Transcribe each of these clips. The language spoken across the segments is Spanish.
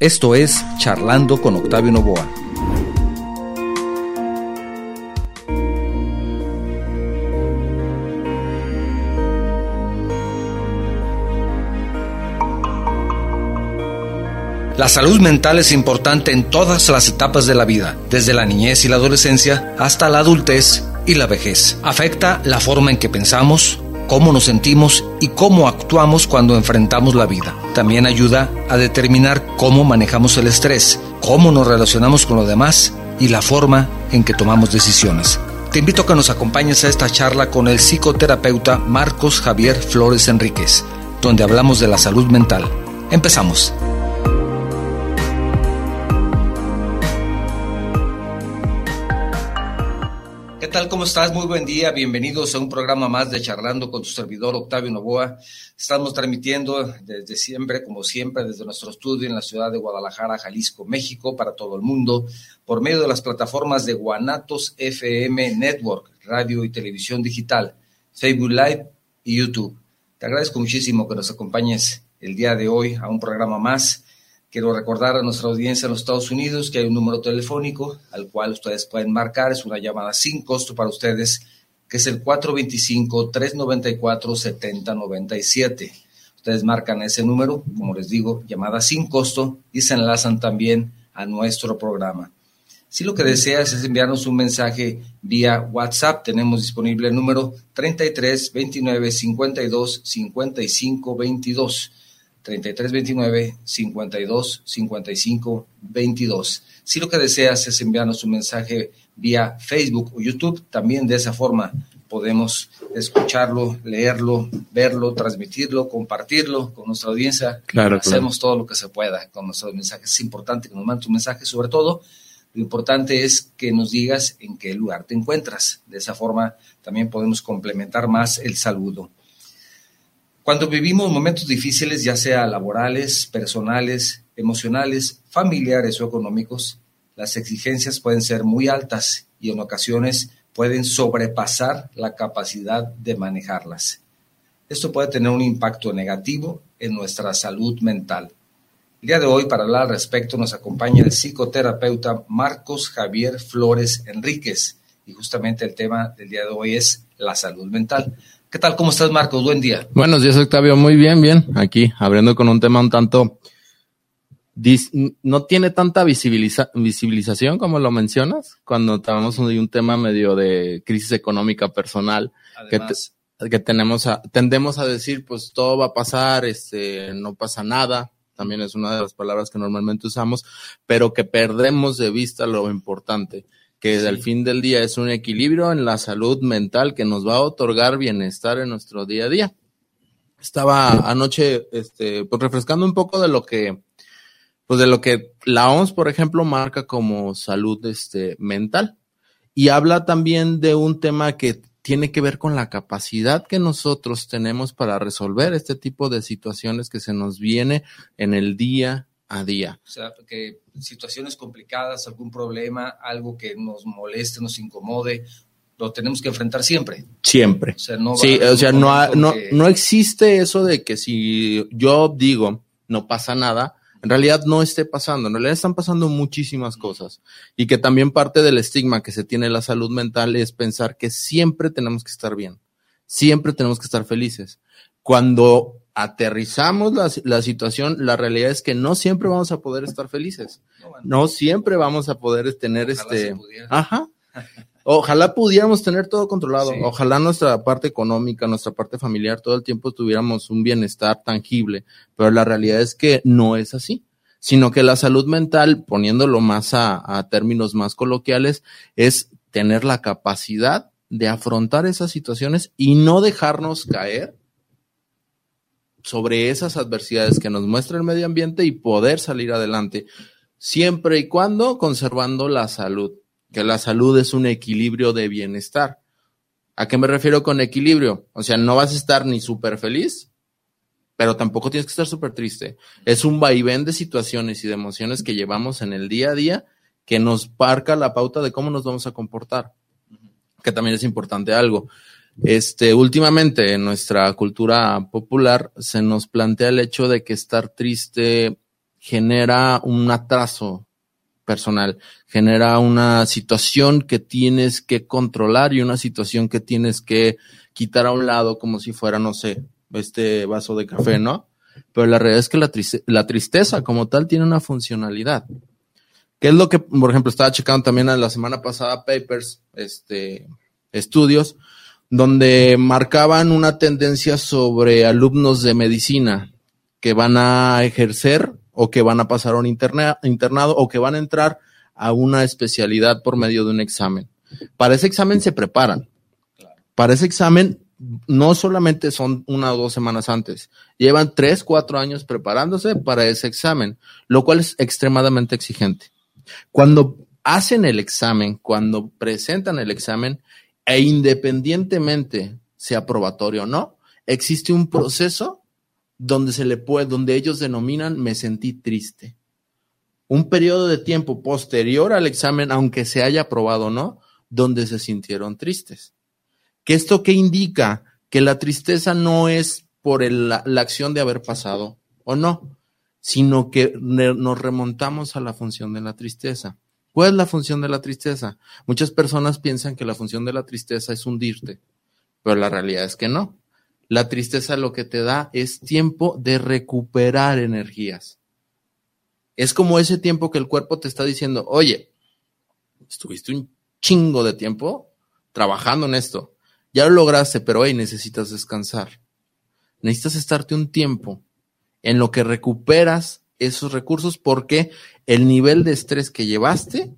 Esto es Charlando con Octavio Novoa. La salud mental es importante en todas las etapas de la vida, desde la niñez y la adolescencia hasta la adultez y la vejez. Afecta la forma en que pensamos, cómo nos sentimos y cómo actuamos cuando enfrentamos la vida. También ayuda a determinar cómo manejamos el estrés, cómo nos relacionamos con los demás y la forma en que tomamos decisiones. Te invito a que nos acompañes a esta charla con el psicoterapeuta Marcos Javier Flores Enríquez, donde hablamos de la salud mental. Empezamos. Tal? ¿Cómo estás? Muy buen día. Bienvenidos a un programa más de Charlando con tu servidor Octavio Novoa. Estamos transmitiendo desde siempre, como siempre, desde nuestro estudio en la ciudad de Guadalajara, Jalisco, México, para todo el mundo, por medio de las plataformas de Guanatos FM Network, radio y televisión digital, Facebook Live y YouTube. Te agradezco muchísimo que nos acompañes el día de hoy a un programa más Quiero recordar a nuestra audiencia en los Estados Unidos que hay un número telefónico al cual ustedes pueden marcar, es una llamada sin costo para ustedes, que es el 425-394-7097. Ustedes marcan ese número, como les digo, llamada sin costo y se enlazan también a nuestro programa. Si lo que deseas es enviarnos un mensaje vía WhatsApp, tenemos disponible el número 33 29 52 55 22. 3329 52 55 22. Si lo que deseas es enviarnos un mensaje vía Facebook o YouTube, también de esa forma podemos escucharlo, leerlo, verlo, transmitirlo, compartirlo con nuestra audiencia. Claro, Hacemos todo lo que se pueda con nuestros mensajes. Es importante que nos mandes un mensaje, sobre todo lo importante es que nos digas en qué lugar te encuentras. De esa forma también podemos complementar más el saludo. Cuando vivimos momentos difíciles, ya sea laborales, personales, emocionales, familiares o económicos, las exigencias pueden ser muy altas y en ocasiones pueden sobrepasar la capacidad de manejarlas. Esto puede tener un impacto negativo en nuestra salud mental. El día de hoy, para hablar al respecto, nos acompaña el psicoterapeuta Marcos Javier Flores Enríquez y justamente el tema del día de hoy es la salud mental. ¿Qué tal? ¿Cómo estás, Marcos? Buen día. Buenos días, Octavio. Muy bien, bien. Aquí, abriendo con un tema un tanto... No tiene tanta visibilización como lo mencionas, cuando tenemos un, tema medio de crisis económica personal, que, que tenemos a, tendemos a decir, pues todo va a pasar, este, no pasa nada, también es una de las palabras que normalmente usamos, pero que perdemos de vista lo importante que al fin del día es un equilibrio en la salud mental que nos va a otorgar bienestar en nuestro día a día. Estaba anoche, este, pues refrescando un poco de lo que, pues de lo que la OMS, por ejemplo, marca como salud, este, mental. Y habla también de un tema que tiene que ver con la capacidad que nosotros tenemos para resolver este tipo de situaciones que se nos viene en el día a día. O sea, que situaciones complicadas, algún problema, algo que nos moleste, nos incomode, lo tenemos que enfrentar siempre. Siempre. O sea, no, sí, o sea, no, no, no existe eso de que si yo digo no pasa nada, en realidad no esté pasando, en realidad están pasando muchísimas cosas y que también parte del estigma que se tiene en la salud mental es pensar que siempre tenemos que estar bien, siempre tenemos que estar felices. Cuando aterrizamos la, la, situación, la realidad es que no siempre vamos a poder estar felices. No, siempre vamos a poder tener este. Ajá. Ojalá pudiéramos tener todo controlado. Ojalá nuestra parte económica, nuestra parte familiar, todo el tiempo tuviéramos un bienestar tangible. Pero la realidad es que no es así. Sino que la salud mental, poniéndolo más a, a términos más coloquiales, es tener la capacidad de afrontar esas situaciones y no dejarnos caer sobre esas adversidades que nos muestra el medio ambiente y poder salir adelante, siempre y cuando conservando la salud, que la salud es un equilibrio de bienestar. ¿A qué me refiero con equilibrio? O sea, no vas a estar ni súper feliz, pero tampoco tienes que estar súper triste. Es un vaivén de situaciones y de emociones que llevamos en el día a día que nos parca la pauta de cómo nos vamos a comportar. Que también es importante algo. Este, últimamente en nuestra cultura popular se nos plantea el hecho de que estar triste genera un atraso personal, genera una situación que tienes que controlar y una situación que tienes que quitar a un lado como si fuera, no sé, este vaso de café, ¿no? Pero la realidad es que la, tristeza como tal tiene una funcionalidad. ¿Qué es lo que, por ejemplo, estaba checando también la semana pasada papers, este, estudios, donde marcaban una tendencia sobre alumnos de medicina que van a ejercer o que van a pasar a un internado o que van a entrar a una especialidad por medio de un examen. Para ese examen se preparan. Para ese examen no solamente son una o dos semanas antes, llevan tres, cuatro años preparándose para ese examen, lo cual es extremadamente exigente. Cuando hacen el examen, cuando presentan el examen, e independientemente sea probatorio o no, existe un proceso donde se le puede, donde ellos denominan me sentí triste. Un periodo de tiempo posterior al examen, aunque se haya aprobado o no, donde se sintieron tristes. ¿Qué esto qué indica? Que la tristeza no es por la, la acción de haber pasado o no, sino que nos remontamos a la función de la tristeza. ¿Cuál es la función de la tristeza? Muchas personas piensan que la función de la tristeza es hundirte, pero la realidad es que no. La tristeza lo que te da es tiempo de recuperar energías. Es como ese tiempo que el cuerpo te está diciendo, oye, estuviste un chingo de tiempo trabajando en esto. Ya lo lograste, pero hoy necesitas descansar. Necesitas estarte un tiempo en lo que recuperas esos recursos porque el nivel de estrés que llevaste,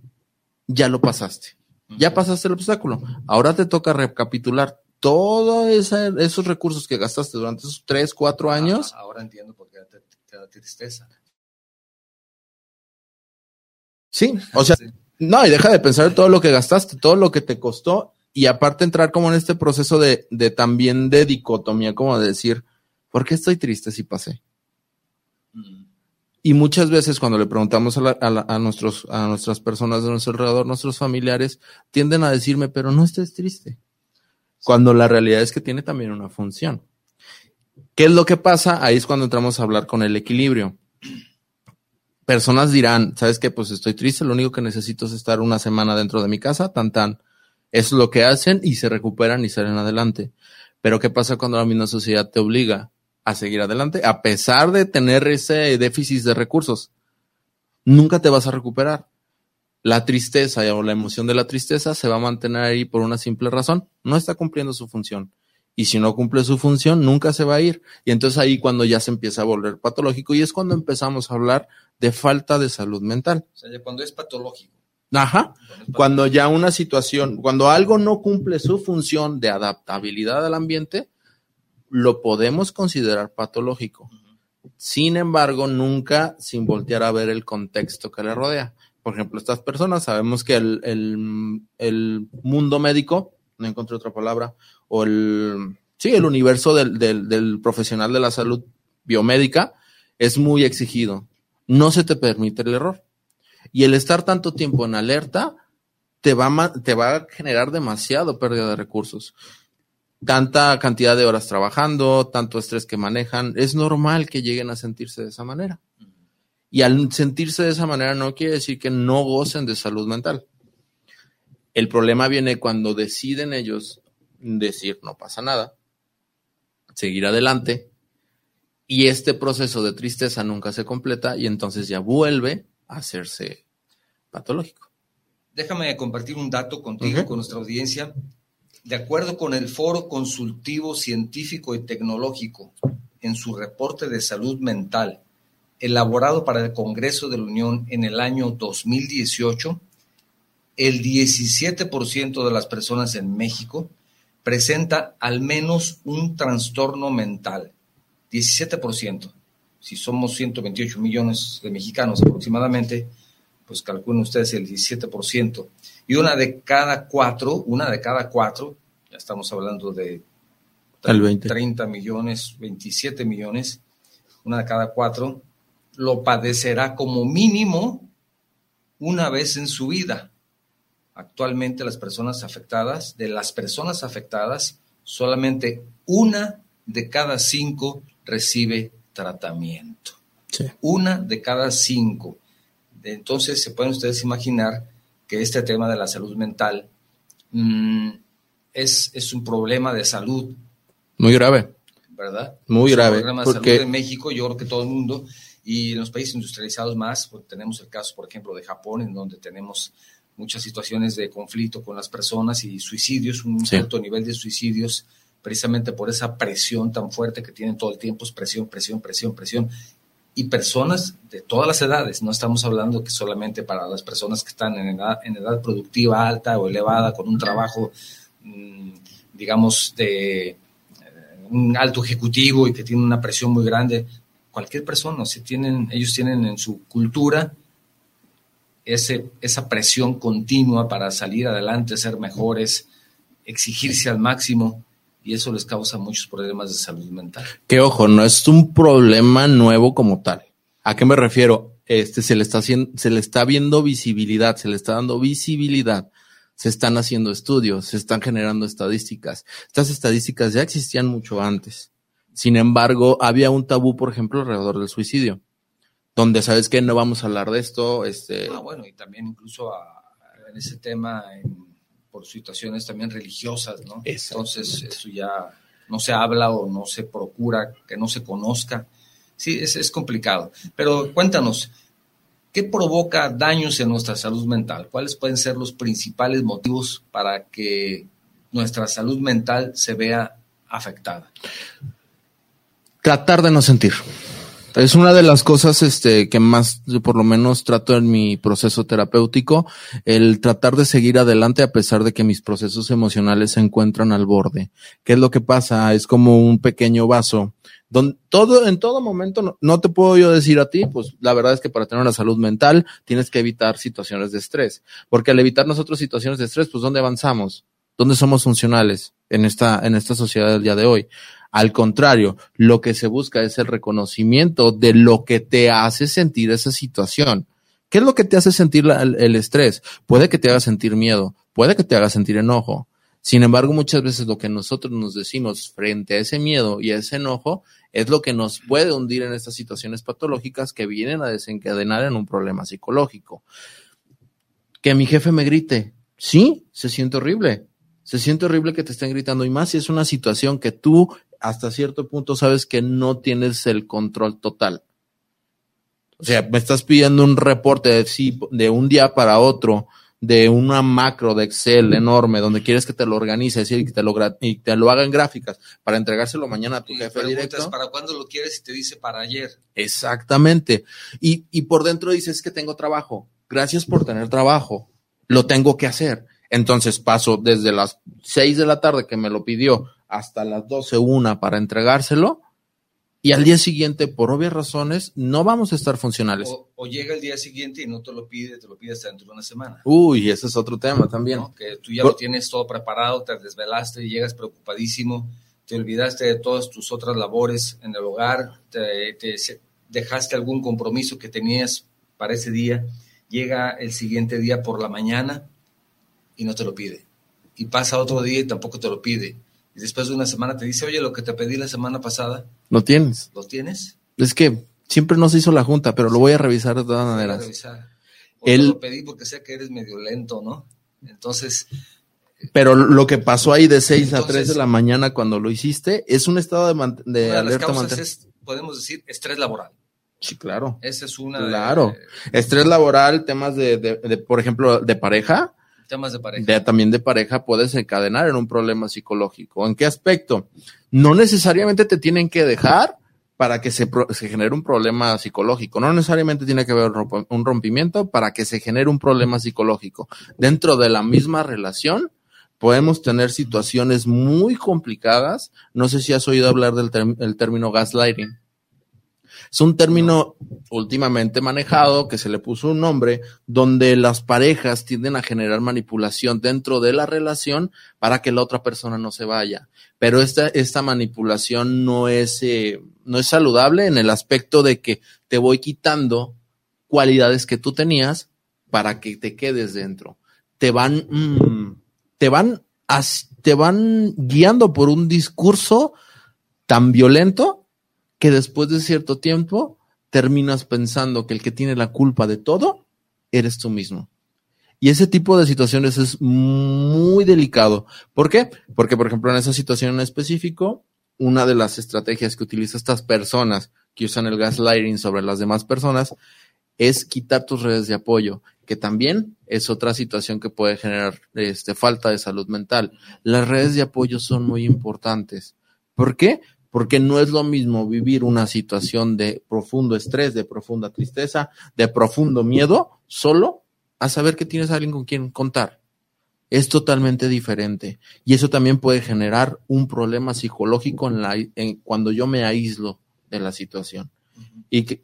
ya lo pasaste. Ya pasaste el obstáculo. Ahora te toca recapitular todos esos recursos que gastaste durante esos tres, cuatro ah, años. ahora entiendo por qué te, da tristeza. Sí, o sea, no, y deja de pensar en todo lo que gastaste, todo lo que te costó, y aparte entrar como en este proceso de, de también de dicotomía, como de decir, ¿por qué estoy triste si pasé? Y muchas veces cuando le preguntamos a, nuestros, a nuestras personas de nuestro alrededor, nuestros familiares, tienden a decirme, pero no estés triste. Cuando la realidad es que tiene también una función. ¿Qué es lo que pasa? Ahí es cuando entramos a hablar con el equilibrio. Personas dirán, ¿sabes qué? Pues estoy triste, lo único que necesito es estar una semana dentro de mi casa, tan tan. Es lo que hacen y se recuperan y salen adelante. Pero ¿qué pasa cuando la misma sociedad te obliga? A seguir adelante, a pesar de tener ese déficit de recursos. Nunca te vas a recuperar. La tristeza o la emoción de la tristeza se va a mantener ahí por una simple razón. No está cumpliendo su función. Y si no cumple su función, nunca se va a ir. Y entonces ahí cuando ya se empieza a volver patológico y es cuando empezamos a hablar de falta de salud mental. O sea, cuando es patológico. Ajá. Cuando ya una situación, cuando algo no cumple su función de adaptabilidad al ambiente, lo podemos considerar patológico. Sin embargo, nunca sin voltear a ver el contexto que le rodea. Por ejemplo, estas personas sabemos que el, mundo médico, no encontré otra palabra, o el, sí, el universo del, del profesional de la salud biomédica es muy exigido. No se te permite el error. Y el estar tanto tiempo en alerta te va, te va a generar demasiado pérdida de recursos tanta cantidad de horas trabajando, tanto estrés que manejan, es normal que lleguen a sentirse de esa manera. Y al sentirse de esa manera no quiere decir que no gocen de salud mental. El problema viene cuando deciden ellos decir no pasa nada, seguir adelante, y este proceso de tristeza nunca se completa y entonces ya vuelve a hacerse patológico. Déjame compartir un dato contigo, con nuestra audiencia de acuerdo con el Foro Consultivo Científico y Tecnológico, en su reporte de salud mental, elaborado para el Congreso de la Unión en el año 2018, el 17% de las personas en México presenta al menos un trastorno mental. 17%. Si somos 128 millones de mexicanos aproximadamente, pues calculen ustedes el 17% y una de cada cuatro, una de cada cuatro, ya estamos hablando de 30 millones, 27 millones, una de cada cuatro, lo padecerá como mínimo una vez en su vida. Actualmente las personas afectadas, de las personas afectadas, solamente una de cada cinco recibe tratamiento. Una de cada cinco. Entonces se pueden ustedes imaginar que este tema de la salud mental mm, es, es un problema de salud. Muy grave. ¿Verdad? Muy grave. Un problema de salud en México, yo creo que todo el mundo, y en los países industrializados más, pues, tenemos el caso, por ejemplo, de Japón, en donde tenemos muchas situaciones de conflicto con las personas y suicidios, un alto nivel de suicidios, precisamente por esa presión tan fuerte que tienen todo el tiempo, es presión, presión, presión, presión. Y personas de todas las edades, no estamos hablando que solamente para las personas que están en edad, en edad productiva alta o elevada, con un trabajo, mm, digamos, de eh, un alto ejecutivo y que tiene una presión muy grande, cualquier persona, si tienen, ellos tienen en su cultura ese, esa presión continua para salir adelante, ser mejores, exigirse al máximo, y eso les causa muchos problemas de salud mental. Que ojo, no es un problema nuevo como tal. ¿A qué me refiero? Este se le está haciendo, se le está viendo visibilidad, se le está dando visibilidad. Se están haciendo estudios, se están generando estadísticas. Estas estadísticas ya existían mucho antes. Sin embargo, había un tabú, por ejemplo, alrededor del suicidio donde sabes que no vamos a hablar de esto. Este... Ah, bueno, y también incluso en ese tema, por situaciones también religiosas, ¿no? Entonces, eso ya no se habla o no se procura que no se conozca. Sí, es, es complicado. Pero cuéntanos, ¿qué provoca daños en nuestra salud mental? ¿Cuáles pueden ser los principales motivos para que nuestra salud mental se vea afectada? Tratar de no sentir. Es una de las cosas este, que más, por lo menos, trato en mi proceso terapéutico, el tratar de seguir adelante a pesar de que mis procesos emocionales se encuentran al borde. ¿Qué es lo que pasa? Es como un pequeño vaso. Donde todo, en todo momento, no, te puedo yo decir a ti, pues la verdad es que para tener una salud mental tienes que evitar situaciones de estrés. Porque al evitar nosotros situaciones de estrés, pues ¿dónde avanzamos? ¿Dónde somos funcionales en esta, en esta sociedad del día de hoy? Al contrario, lo que se busca es el reconocimiento de lo que te hace sentir esa situación. ¿Qué es lo que te hace sentir el, estrés? Puede que te haga sentir miedo, puede que te haga sentir enojo. Sin embargo, muchas veces lo que nosotros nos decimos frente a ese miedo y a ese enojo es lo que nos puede hundir en estas situaciones patológicas que vienen a desencadenar en un problema psicológico. Que mi jefe me grite, sí, se siente horrible. Se siente horrible que te estén gritando y más si es una situación que tú hasta cierto punto sabes que no tienes el control total. O sea, me estás pidiendo un reporte de, de un día para otro, de una macro de Excel enorme, donde quieres que te lo organice, decir, que te lo, y te lo hagan gráficas para entregárselo mañana a tu jefe directo. ¿Para cuándo lo quieres? Y te dice para ayer. Exactamente. Y, y por dentro dices que tengo trabajo. Gracias por tener trabajo. Lo tengo que hacer. Entonces paso desde las seis de la tarde que me lo pidió hasta las 12, una para entregárselo y al día siguiente, por obvias razones, no vamos a estar funcionales. O, llega el día siguiente y no te lo pide, te lo pide hasta dentro de una semana. Uy, ese es otro tema también. Que tú ya lo tienes todo preparado, te desvelaste y llegas preocupadísimo, te olvidaste de todas tus otras labores en el hogar, te, dejaste algún compromiso que tenías para ese día, llega el siguiente día por la mañana y no te lo pide. Y pasa otro día y tampoco te lo pide y después de una semana te dice, oye, lo que te pedí la semana pasada. Lo tienes. ¿Lo tienes? Es que siempre no se hizo la junta, pero lo voy a revisar de todas maneras. Revisar. Él... lo pedí porque sé que eres medio lento, ¿no? Entonces... Pero lo que pasó ahí de 6 a 3 de la mañana cuando lo hiciste es un estado de, de, de alerta. es, podemos decir, estrés laboral. Sí, claro. Esa es una. Claro. Estrés laboral, temas de, de, por ejemplo, de pareja temas de pareja. también de pareja puedes encadenar en un problema psicológico. ¿En qué aspecto? No necesariamente te tienen que dejar para que se, se genere un problema psicológico. No necesariamente tiene que haber un rompimiento para que se genere un problema psicológico. Dentro de la misma relación podemos tener situaciones muy complicadas. No sé si has oído hablar del término gaslighting. Es un término últimamente manejado que se le puso un nombre donde las parejas tienden a generar manipulación dentro de la relación para que la otra persona no se vaya. Pero esta, esta manipulación no es, eh, no es saludable en el aspecto de que te voy quitando cualidades que tú tenías para que te quedes dentro. Te van, mm, te van, te van guiando por un discurso tan violento que después de cierto tiempo terminas pensando que el que tiene la culpa de todo eres tú mismo. Y ese tipo de situaciones es muy delicado. ¿Por qué? Porque, por ejemplo, en esa situación en específico, una de las estrategias que utilizan estas personas que usan el gaslighting sobre las demás personas es quitar tus redes de apoyo, que también es otra situación que puede generar este, falta de salud mental. Las redes de apoyo son muy importantes. ¿Por qué? Porque no es lo mismo vivir una situación de profundo estrés, de profunda tristeza, de profundo miedo, solo a saber que tienes a alguien con quien contar. Es totalmente diferente. Y eso también puede generar un problema psicológico en la, en, cuando yo me aíslo de la situación. Y que,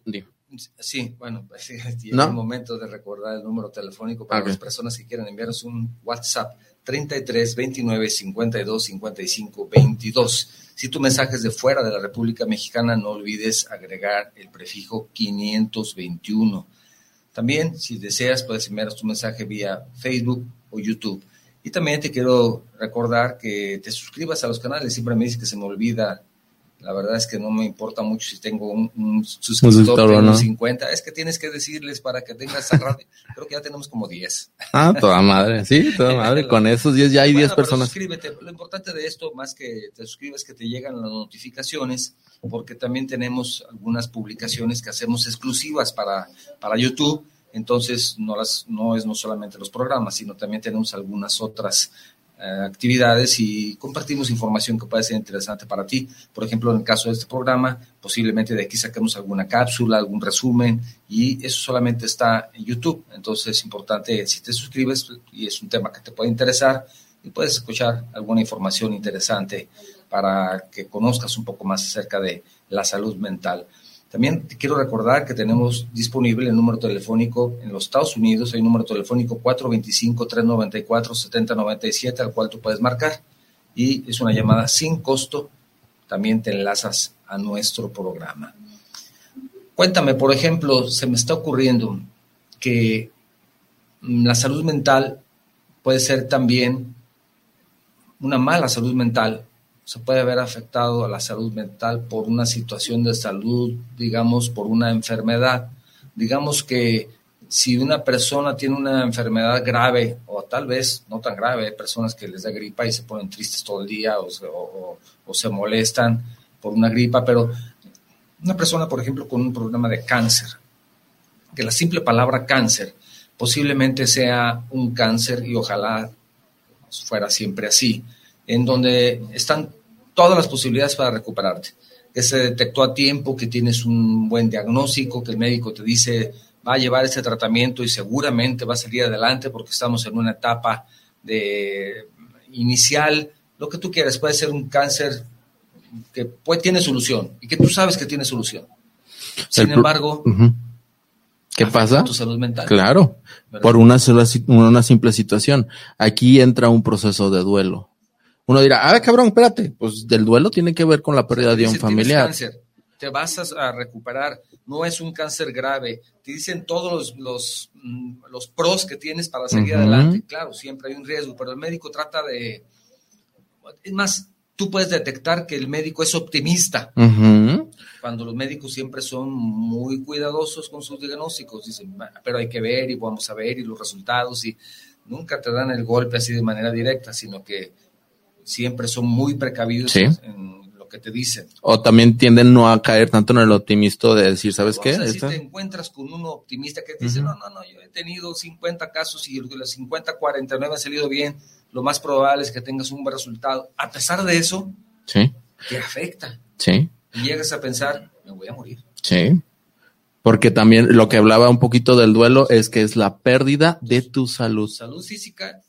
Sí, bueno, pues, llega el momento de recordar el número telefónico para las personas que quieran enviarnos un WhatsApp 33 29 52 55 22. Si tu mensaje es de fuera de la República Mexicana, no olvides agregar el prefijo 521. También, si deseas, puedes enviarnos tu mensaje vía Facebook o YouTube. Y también te quiero recordar que te suscribas a los canales. Siempre me dices que se me olvida la verdad es que no me importa mucho si tengo un, suscriptor de unos 50. Es que tienes que decirles para que tengas radio. Creo que ya tenemos como 10. Ah, toda madre. Sí, toda madre. Con esos 10 ya hay 10 personas. Suscríbete. Lo importante de esto, más que te suscribes, que te llegan las notificaciones, porque también tenemos algunas publicaciones que hacemos exclusivas para, para YouTube. Entonces, no, las, no es no solamente los programas, sino también tenemos algunas otras actividades y compartimos información que puede ser interesante para ti. Por ejemplo, en el caso de este programa, posiblemente de aquí saquemos alguna cápsula, algún resumen y eso solamente está en YouTube. Entonces es importante si te suscribes y es un tema que te puede interesar y puedes escuchar alguna información interesante para que conozcas un poco más acerca de la salud mental. También quiero recordar que tenemos disponible el número telefónico en los Estados Unidos, hay un número telefónico 425-394-7097 al cual tú puedes marcar y es una llamada sin costo. También te enlazas a nuestro programa. Cuéntame, por ejemplo, se me está ocurriendo que la salud mental puede ser también una mala salud mental se puede ver afectado a la salud mental por una situación de salud, digamos, por una enfermedad. Digamos que si una persona tiene una enfermedad grave, o tal vez no tan grave, hay personas que les da gripa y se ponen tristes todo el día o se, o se molestan por una gripa, pero una persona, por ejemplo, con un problema de cáncer, que la simple palabra cáncer posiblemente sea un cáncer y ojalá fuera siempre así, en donde están todas las posibilidades para recuperarte. Que se detectó a tiempo, que tienes un buen diagnóstico, que el médico te dice va a llevar este tratamiento y seguramente va a salir adelante porque estamos en una etapa de inicial, lo que tú quieras, puede ser un cáncer que tiene solución y que tú sabes que tiene solución. Sin embargo, ¿qué pasa? Tu salud mental. Claro, por una, sola, una simple situación. Aquí entra un proceso de duelo uno dirá, ah, cabrón, espérate, pues del duelo tiene que ver con la pérdida de un familiar. Cáncer, te vas a recuperar, no es un cáncer grave, te dicen todos los, los, mm, pros que tienes para seguir adelante. Claro, siempre hay un riesgo, pero el médico trata de... Es más, tú puedes detectar que el médico es optimista. Cuando los médicos siempre son muy cuidadosos con sus diagnósticos, dicen, pero hay que ver y vamos a ver y los resultados y nunca te dan el golpe así de manera directa, sino que siempre son muy precavidos en lo que te dicen. O también tienden no a caer tanto en el optimista de decir, ¿sabes qué? si te encuentras con uno optimista que te dice, no, no, no, yo he tenido 50 casos y de los 50, 49 han salido bien, lo más probable es que tengas un buen resultado. A pesar de eso, sí. te afecta. Sí. Y llegas a pensar, me voy a morir. Sí. Porque también lo que hablaba un poquito del duelo es que es la pérdida de tu salud. Salud física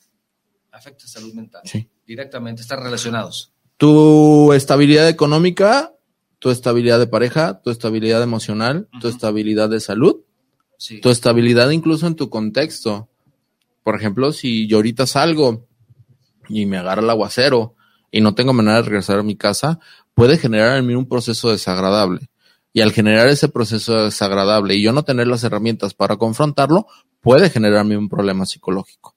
afecta salud mental. Sí directamente, están relacionados. Tu estabilidad económica, tu estabilidad de pareja, tu estabilidad emocional, tu estabilidad de salud, tu estabilidad incluso en tu contexto. Por ejemplo, si yo ahorita salgo y me agarra el aguacero y no tengo manera de regresar a mi casa, puede generar en mí un proceso desagradable. Y al generar ese proceso desagradable y yo no tener las herramientas para confrontarlo, puede generarme un problema psicológico.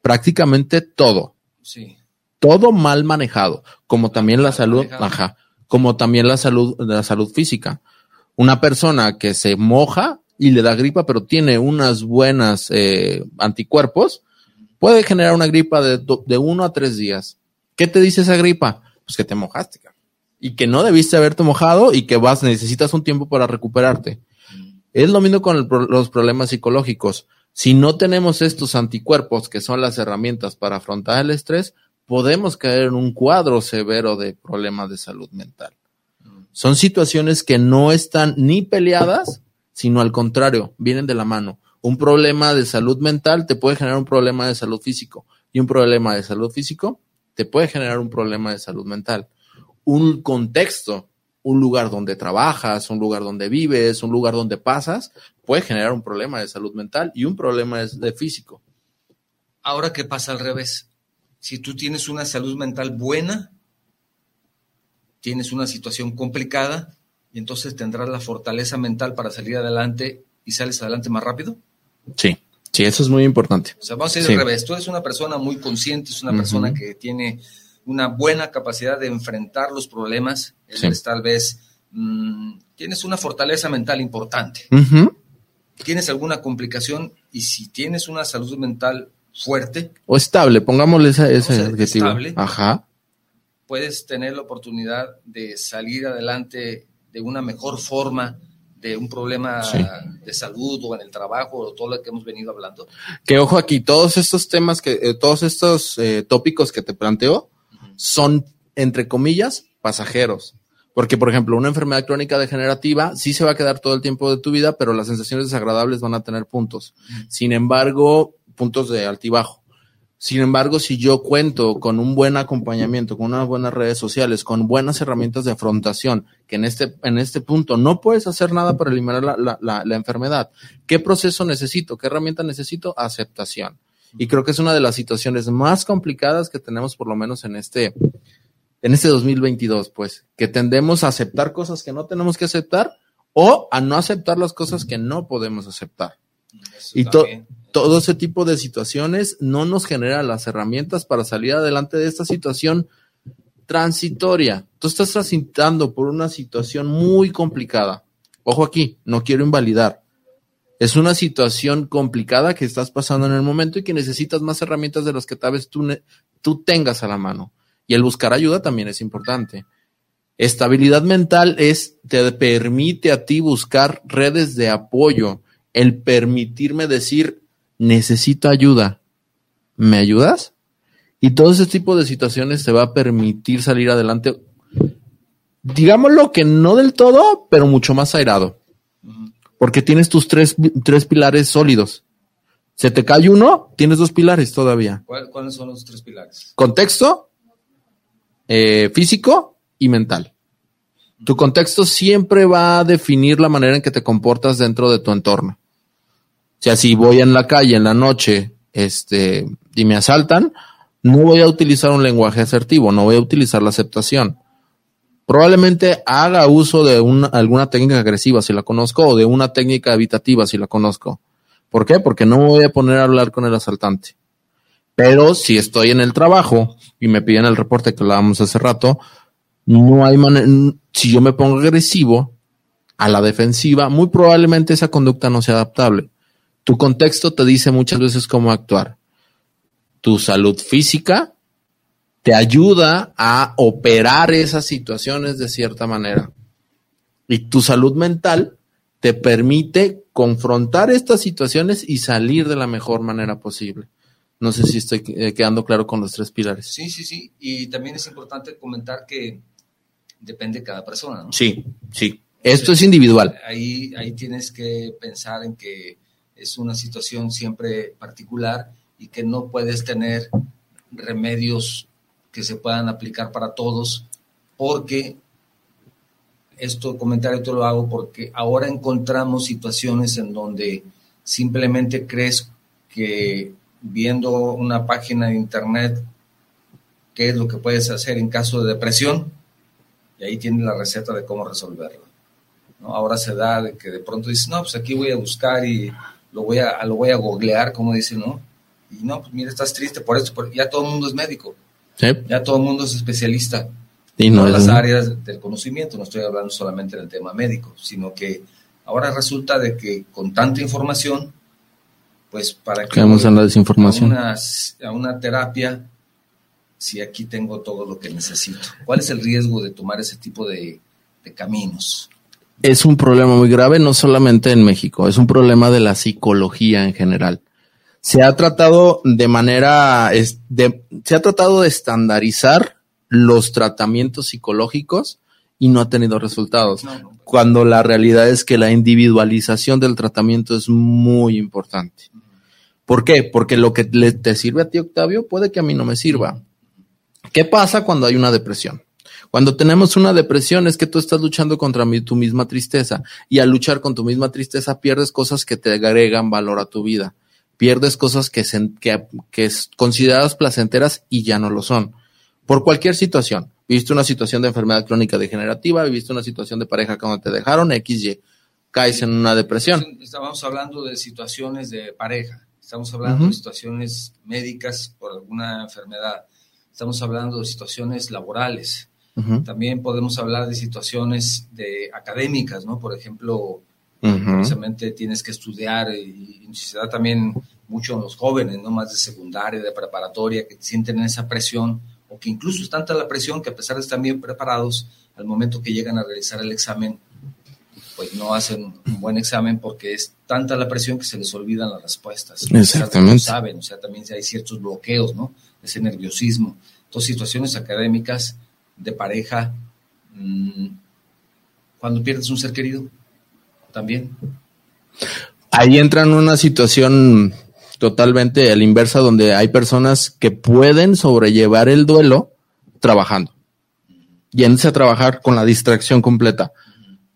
Prácticamente todo. Sí todo mal manejado, como también la salud, ajá, como también la salud, la salud física. Una persona que se moja y le da gripa, pero tiene unas buenas eh, anticuerpos, puede generar una gripa de, de uno a tres días. ¿Qué te dice esa gripa? Pues que te mojaste, y que no debiste haberte mojado y que vas, necesitas un tiempo para recuperarte. Es lo mismo con los problemas psicológicos. Si no tenemos estos anticuerpos, que son las herramientas para afrontar el estrés, podemos caer en un cuadro severo de problemas de salud mental. Son situaciones que no están ni peleadas, sino al contrario, vienen de la mano. Un problema de salud mental te puede generar un problema de salud físico y un problema de salud físico te puede generar un problema de salud mental. Un contexto, un lugar donde trabajas, un lugar donde vives, un lugar donde pasas, puede generar un problema de salud mental y un problema de, físico. Ahora, ¿qué pasa al revés? Si tú tienes una salud mental buena, tienes una situación complicada y entonces tendrás la fortaleza mental para salir adelante y sales adelante más rápido. Sí. Sí, eso es muy importante. O sea, vamos a decir al revés. Tú eres una persona muy consciente, es una persona que tiene una buena capacidad de enfrentar los problemas. tal vez mm, tienes una fortaleza mental importante. Tienes alguna complicación y si tienes una salud mental fuerte. O estable, pongámosle ese, ese adjetivo. Estable, Ajá. Puedes tener la oportunidad de salir adelante de una mejor forma de un problema de salud o en el trabajo o todo lo que hemos venido hablando. Que ojo aquí, todos estos temas que, eh, todos estos eh, tópicos que te planteo son, entre comillas, pasajeros. Porque, por ejemplo, una enfermedad crónica degenerativa sí se va a quedar todo el tiempo de tu vida, pero las sensaciones desagradables van a tener puntos. Sin embargo, puntos de altibajo. Sin embargo, si yo cuento con un buen acompañamiento, con unas buenas redes sociales, con buenas herramientas de afrontación, que en este, en este punto no puedes hacer nada para eliminar la, la, la, enfermedad, ¿qué proceso necesito? ¿Qué herramienta necesito? Aceptación. Y creo que es una de las situaciones más complicadas que tenemos, por lo menos en este, en este 2022, pues, que tendemos a aceptar cosas que no tenemos que aceptar o a no aceptar las cosas que no podemos aceptar. y todo todo ese tipo de situaciones no nos genera las herramientas para salir adelante de esta situación transitoria. Tú estás transitando por una situación muy complicada. Ojo aquí, no quiero invalidar. Es una situación complicada que estás pasando en el momento y que necesitas más herramientas de las que tal vez tú, tú tengas a la mano. Y el buscar ayuda también es importante. Estabilidad mental es, te permite a ti buscar redes de apoyo, el permitirme decir, necesito ayuda, ¿me ayudas? Y todo ese tipo de situaciones te va a permitir salir adelante, digámoslo que no del todo, pero mucho más airado. Porque tienes tus tres, tres pilares sólidos. Se te cae uno, tienes dos pilares todavía. ¿Cuáles son los tres pilares? Contexto, eh, físico y mental. Tu contexto siempre va a definir la manera en que te comportas dentro de tu entorno. O sea, si voy en la calle en la noche este, y me asaltan, no voy a utilizar un lenguaje asertivo, no voy a utilizar la aceptación. Probablemente haga uso de una, alguna técnica agresiva si la conozco o de una técnica evitativa si la conozco. ¿Por qué? Porque no me voy a poner a hablar con el asaltante. Pero si estoy en el trabajo y me piden el reporte que hablábamos hace rato, no hay manera, si yo me pongo agresivo a la defensiva, muy probablemente esa conducta no sea adaptable. Tu contexto te dice muchas veces cómo actuar. Tu salud física te ayuda a operar esas situaciones de cierta manera. Y tu salud mental te permite confrontar estas situaciones y salir de la mejor manera posible. No sé si estoy eh, quedando claro con los tres pilares. Sí, sí, sí. Y también es importante comentar que depende de cada persona, ¿no? Sí, sí. Esto es individual. Ahí, ahí tienes que pensar en que es una situación siempre particular y que no puedes tener remedios que se puedan aplicar para todos, porque esto comentario te lo hago porque ahora encontramos situaciones en donde simplemente crees que viendo una página de internet qué es lo que puedes hacer en caso de depresión y ahí tienes la receta de cómo resolverlo. ¿no? Ahora se da de que de pronto dices, no, pues aquí voy a buscar y lo voy a, lo voy a googlear, como dice, ¿no? Y no, pues mira, estás triste por eso, ya todo el mundo es médico, ya todo el mundo es especialista. y no las áreas del conocimiento. No estoy hablando solamente del tema médico, sino que ahora resulta de que con tanta información, pues para que vamos a la desinformación a a una terapia si aquí tengo todo lo que necesito? ¿Cuál es el riesgo de tomar ese tipo de, caminos? Es un problema muy grave, no solamente en México, es un problema de la psicología en general. Se ha tratado de manera, se ha tratado de estandarizar los tratamientos psicológicos y no ha tenido resultados. Cuando la realidad es que la individualización del tratamiento es muy importante. ¿Por qué? Porque lo que te sirve a ti, Octavio, puede que a mí no me sirva. ¿Qué pasa cuando hay una depresión? Cuando tenemos una depresión es que tú estás luchando contra tu misma tristeza y al luchar con tu misma tristeza pierdes cosas que te agregan valor a tu vida. Pierdes cosas que, se, que, que consideradas placenteras y ya no lo son. Por cualquier situación. Viviste una situación de enfermedad crónica degenerativa, viviste una situación de pareja cuando te dejaron, XY. Caes en una depresión. Estamos hablando de situaciones de pareja. Estamos hablando de situaciones médicas por alguna enfermedad estamos hablando de situaciones laborales. También podemos hablar de situaciones de académicas, ¿no? Por ejemplo, precisamente tienes que estudiar y, se da también mucho en los jóvenes, ¿no? Más de secundaria, de preparatoria, que sienten esa presión o que incluso es tanta la presión que a pesar de estar bien preparados, al momento que llegan a realizar el examen, pues no hacen un buen examen porque es tanta la presión que se les olvidan las respuestas. Exactamente. No saben, o sea, también hay ciertos bloqueos, ¿no? Ese nerviosismo. Entonces, situaciones académicas de pareja, mm, cuando pierdes un ser querido, también. Ahí entra en una situación totalmente a la inversa, donde hay personas que pueden sobrellevar el duelo trabajando. Yéndose a trabajar con la distracción completa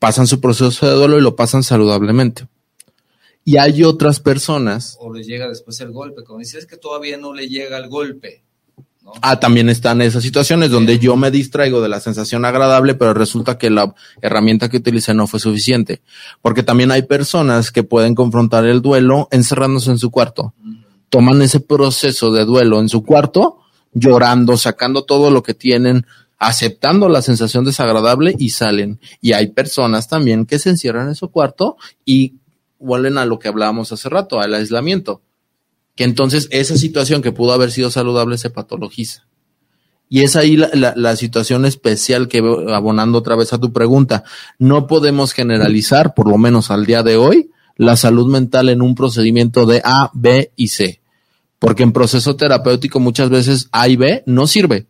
pasan su proceso de duelo y lo pasan saludablemente. Y hay otras personas. O les llega después el golpe. Como dices, es que todavía no le llega el golpe. Ah, también están esas situaciones donde yo me distraigo de la sensación agradable, pero resulta que la herramienta que utilicé no fue suficiente. Porque también hay personas que pueden confrontar el duelo encerrándose en su cuarto. Toman ese proceso de duelo en su cuarto, llorando, sacando todo lo que tienen, aceptando la sensación desagradable y salen. Y hay personas también que se encierran en su cuarto y vuelven a lo que hablábamos hace rato, al aislamiento. Que entonces esa situación que pudo haber sido saludable se patologiza. Y es ahí la, la, situación especial que abonando otra vez a tu pregunta. No podemos generalizar, por lo menos al día de hoy, la salud mental en un procedimiento de A, B y C. Porque en proceso terapéutico muchas veces A y B no sirve,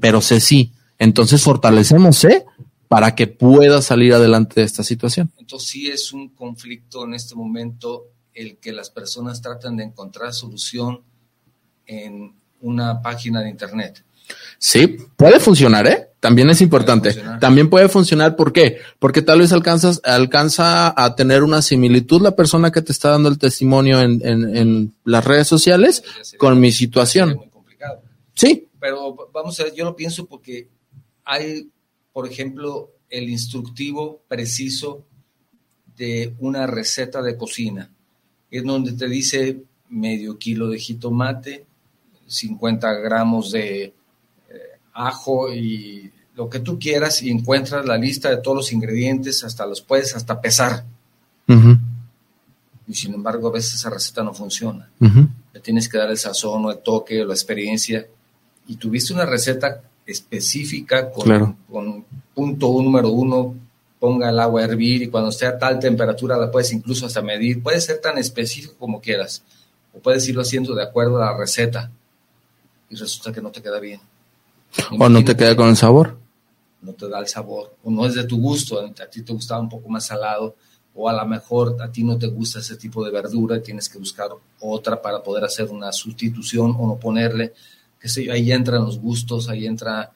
pero C sí. Entonces fortalecemos C para que pueda salir adelante de esta situación. Entonces sí es un conflicto en este momento el que las personas tratan de encontrar solución en una página de internet. Sí, puede funcionar, ¿eh? También es importante. También puede funcionar, ¿por qué? Porque tal vez alcanzas, alcanza a tener una similitud la persona que te está dando el testimonio en, en las redes sociales con mi situación. Muy complicado. Sí. Pero vamos a ver, yo lo pienso porque hay, por ejemplo, el instructivo preciso de una receta de cocina, es donde te dice medio kilo de jitomate, 50 gramos de eh, ajo y lo que tú quieras y encuentras la lista de todos los ingredientes, hasta los puedes hasta pesar. Y sin embargo, a veces esa receta no funciona. Le tienes que dar el sazón o el toque o la experiencia. Y tuviste una receta específica con, con punto número uno, ponga el agua a hervir y cuando esté a tal temperatura la puedes incluso hasta medir. Puede ser tan específico como quieras o puedes irlo haciendo de acuerdo a la receta y resulta que no te queda bien. o no te queda con el sabor. No te da el sabor o no es de tu gusto, a ti te gustaba un poco más salado o a lo mejor a ti no te gusta ese tipo de verdura y tienes que buscar otra para poder hacer una sustitución o no ponerle ahí entran los gustos, ahí entra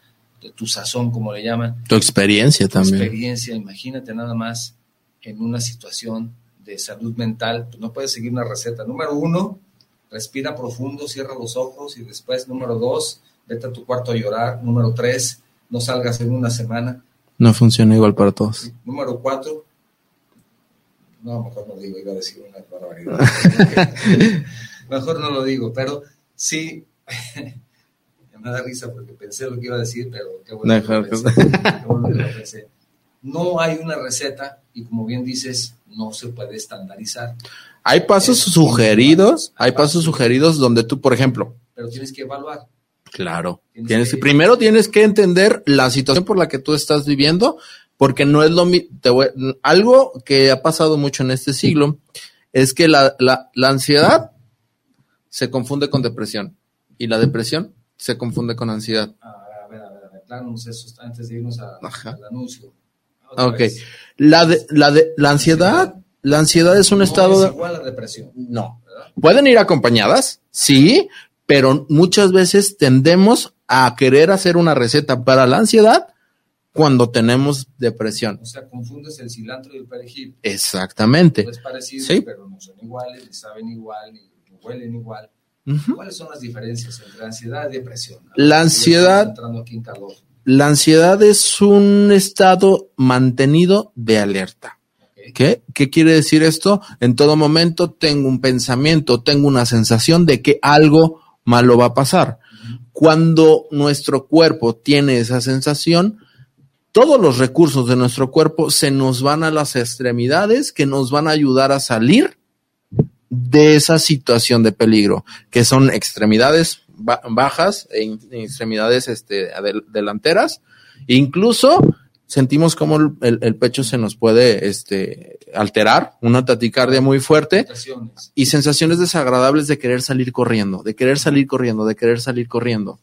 tu sazón, como le llaman. Tu experiencia también. Tu experiencia, imagínate nada más en una situación de salud mental, pues no puedes seguir una receta. Número uno, respira profundo, cierra los ojos y después, número dos, vete a tu cuarto a llorar. Número tres, no salgas en una semana. No funciona igual para todos. Número cuatro, no, mejor no digo, iba a decir una barbaridad. mejor no lo digo, pero sí, Me da risa porque pensé lo que iba a decir, pero qué bueno, que lo pensé. No hay una receta y como bien dices, no se puede estandarizar. Hay pasos sugeridos, hay pasos sugeridos donde tú, por ejemplo. Pero tienes que evaluar. Claro. Tienes, primero tienes que entender la situación por la que tú estás viviendo, porque no es lo mismo. Algo que ha pasado mucho en este siglo es que la, la, la ansiedad se confunde con depresión y la depresión se confunde con ansiedad. A ver, a ver, a ver, eso antes de irnos a, al anuncio. ok. La, de, la, de, la ansiedad, la ansiedad es un no estado. Es igual a depresión. No. Pueden ir acompañadas, sí, pero muchas veces tendemos a querer hacer una receta para la ansiedad cuando tenemos depresión. O sea, confundes el cilantro y el perejil. Exactamente. es parecido, pero no son iguales, ni saben igual, ni huelen igual. ¿Cuáles son las diferencias entre ansiedad y depresión? La ansiedad, la ansiedad es un estado mantenido de alerta. ¿Qué? ¿Qué quiere decir esto? En todo momento tengo un pensamiento, tengo una sensación de que algo malo va a pasar. Cuando nuestro cuerpo tiene esa sensación, todos los recursos de nuestro cuerpo se nos van a las extremidades que nos van a ayudar a salir de esa situación de peligro, que son extremidades bajas e extremidades este, delanteras. incluso sentimos como el, pecho se nos puede este, alterar, una taticardia muy fuerte y sensaciones desagradables de querer salir corriendo, de querer salir corriendo, de querer salir corriendo.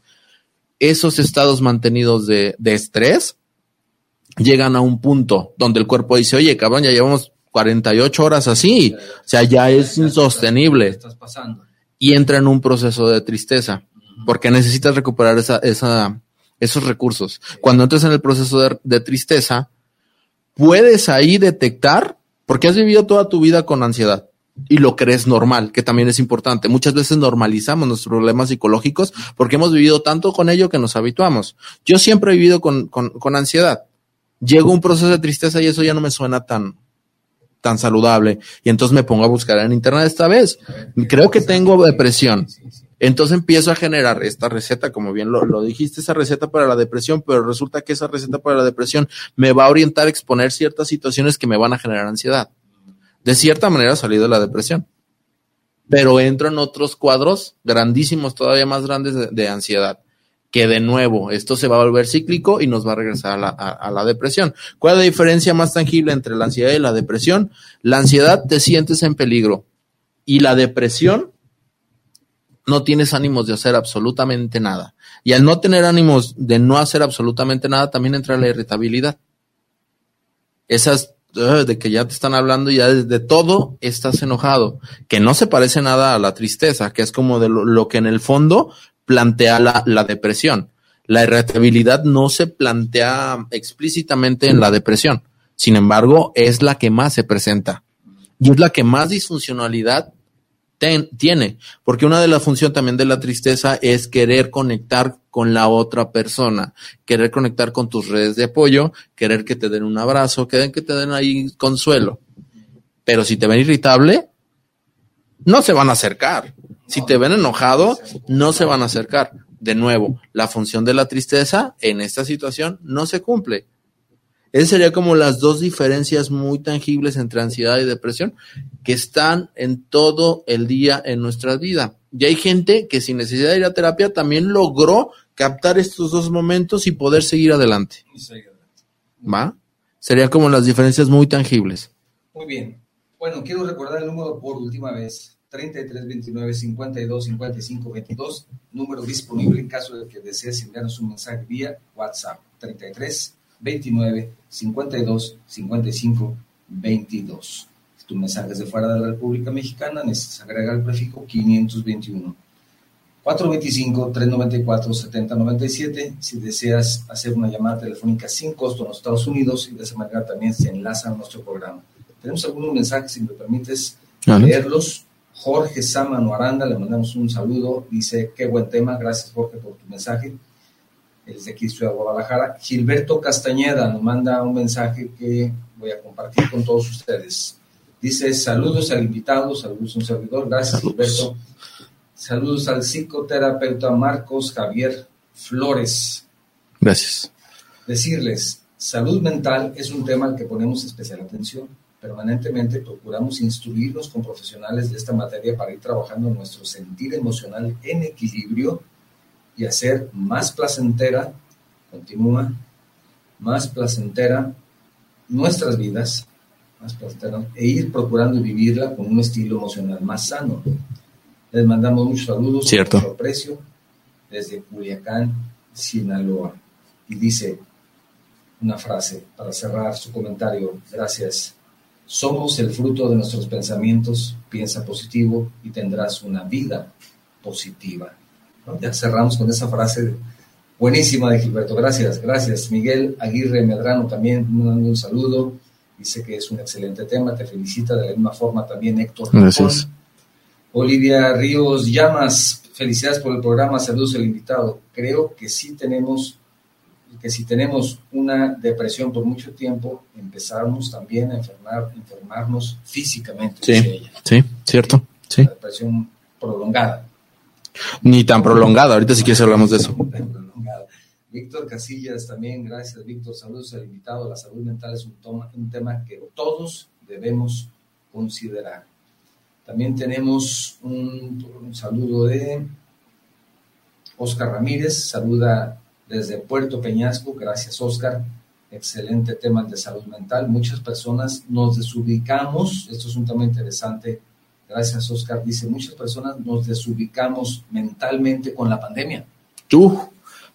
Esos estados mantenidos de, de estrés llegan a un punto donde el cuerpo dice, oye, cabrón, ya llevamos 48 horas así, o sea, ya es insostenible. Y entra en un proceso de tristeza, porque necesitas recuperar esa, esa, esos recursos. Cuando entras en el proceso de, tristeza, puedes ahí detectar, porque has vivido toda tu vida con ansiedad y lo crees normal, que también es importante. Muchas veces normalizamos nuestros problemas psicológicos porque hemos vivido tanto con ello que nos habituamos. Yo siempre he vivido con, con, con ansiedad. Llego a un proceso de tristeza y eso ya no me suena tan, tan saludable. Y entonces me pongo a buscar en internet esta vez. Creo que tengo depresión. Entonces empiezo a generar esta receta, como bien lo, dijiste, esa receta para la depresión, pero resulta que esa receta para la depresión me va a orientar a exponer ciertas situaciones que me van a generar ansiedad. De cierta manera salí de la depresión, pero entro en otros cuadros grandísimos, todavía más grandes de, ansiedad que de nuevo esto se va a volver cíclico y nos va a regresar a la, a la, depresión. ¿Cuál es la diferencia más tangible entre la ansiedad y la depresión? La ansiedad te sientes en peligro y la depresión no tienes ánimos de hacer absolutamente nada. Y al no tener ánimos de no hacer absolutamente nada, también entra la irritabilidad. Esas de que ya te están hablando ya de todo estás enojado, que no se parece nada a la tristeza, que es como de lo, que en el fondo plantea la, la depresión. La irritabilidad no se plantea explícitamente en la depresión. Sin embargo, es la que más se presenta. Y es la que más disfuncionalidad tiene, porque una de las funciones también de la tristeza es querer conectar con la otra persona, querer conectar con tus redes de apoyo, querer que te den un abrazo, querer que te den ahí consuelo. Pero si te ven irritable, no se van a acercar. Si te ven enojado, no se van a acercar. De nuevo, la función de la tristeza en esta situación no se cumple. Esas serían como las dos diferencias muy tangibles entre ansiedad y depresión que están en todo el día en nuestra vida. Y hay gente que sin necesidad de ir a terapia también logró captar estos dos momentos y poder seguir adelante. ¿Va? Serían como las diferencias muy tangibles. Muy bien. Bueno, quiero recordar el número por última vez. 33 29 52 55 22, número disponible en caso de que desees enviarnos un mensaje vía WhatsApp. 33 29 52 55 22. Si tu mensaje es de fuera de la República Mexicana, necesitas agregar el prefijo 521. 425-394-7097. Si deseas hacer una llamada telefónica sin costo en los Estados Unidos y de esa manera también se enlaza a nuestro programa. Tenemos algunos mensajes, si me permites leerlos. Jorge Samano Aranda, le mandamos un saludo. Dice, qué buen tema. Gracias, Jorge, por tu mensaje es de aquí, Ciudad de Guadalajara. Gilberto Castañeda nos manda un mensaje que voy a compartir con todos ustedes. Dice, saludos al invitado, saludos a un servidor, gracias Gilberto. Saludos al psicoterapeuta Marcos Javier Flores. Gracias. Decirles, salud mental es un tema al que ponemos especial atención. Permanentemente procuramos instruirnos con profesionales de esta materia para ir trabajando nuestro sentir emocional en equilibrio y hacer más placentera, continúa, más placentera nuestras vidas, más placentera, e ir procurando vivirla con un estilo emocional más sano. Les mandamos muchos saludos, Cierto. mucho aprecio, desde Culiacán, Sinaloa. Y dice una frase para cerrar su comentario. Gracias. Somos el fruto de nuestros pensamientos. Piensa positivo y tendrás una vida positiva. Ya cerramos con esa frase buenísima de Gilberto. Gracias, gracias. Miguel Aguirre Medrano también un saludo. Dice que es un excelente tema. Te felicita de la misma forma también Héctor. Gracias. Olivia Ríos Llamas, felicidades por el programa, saludos al invitado. Creo que sí tenemos, que si tenemos una depresión por mucho tiempo, empezamos también a enfermar, enfermarnos físicamente. Sí, sí, cierto. Sí. Una depresión prolongada. Ni tan prolongada, ahorita si quieres hablamos de eso. Víctor Casillas también, gracias Víctor, saludos al invitado. La salud mental es un, un tema que todos debemos considerar. También tenemos un, saludo de Oscar Ramírez, saluda desde Puerto Peñasco, gracias Oscar, excelente tema de salud mental. Muchas personas nos desubicamos, esto es un tema interesante, gracias Oscar, dice, muchas personas nos desubicamos mentalmente con la pandemia. Tú,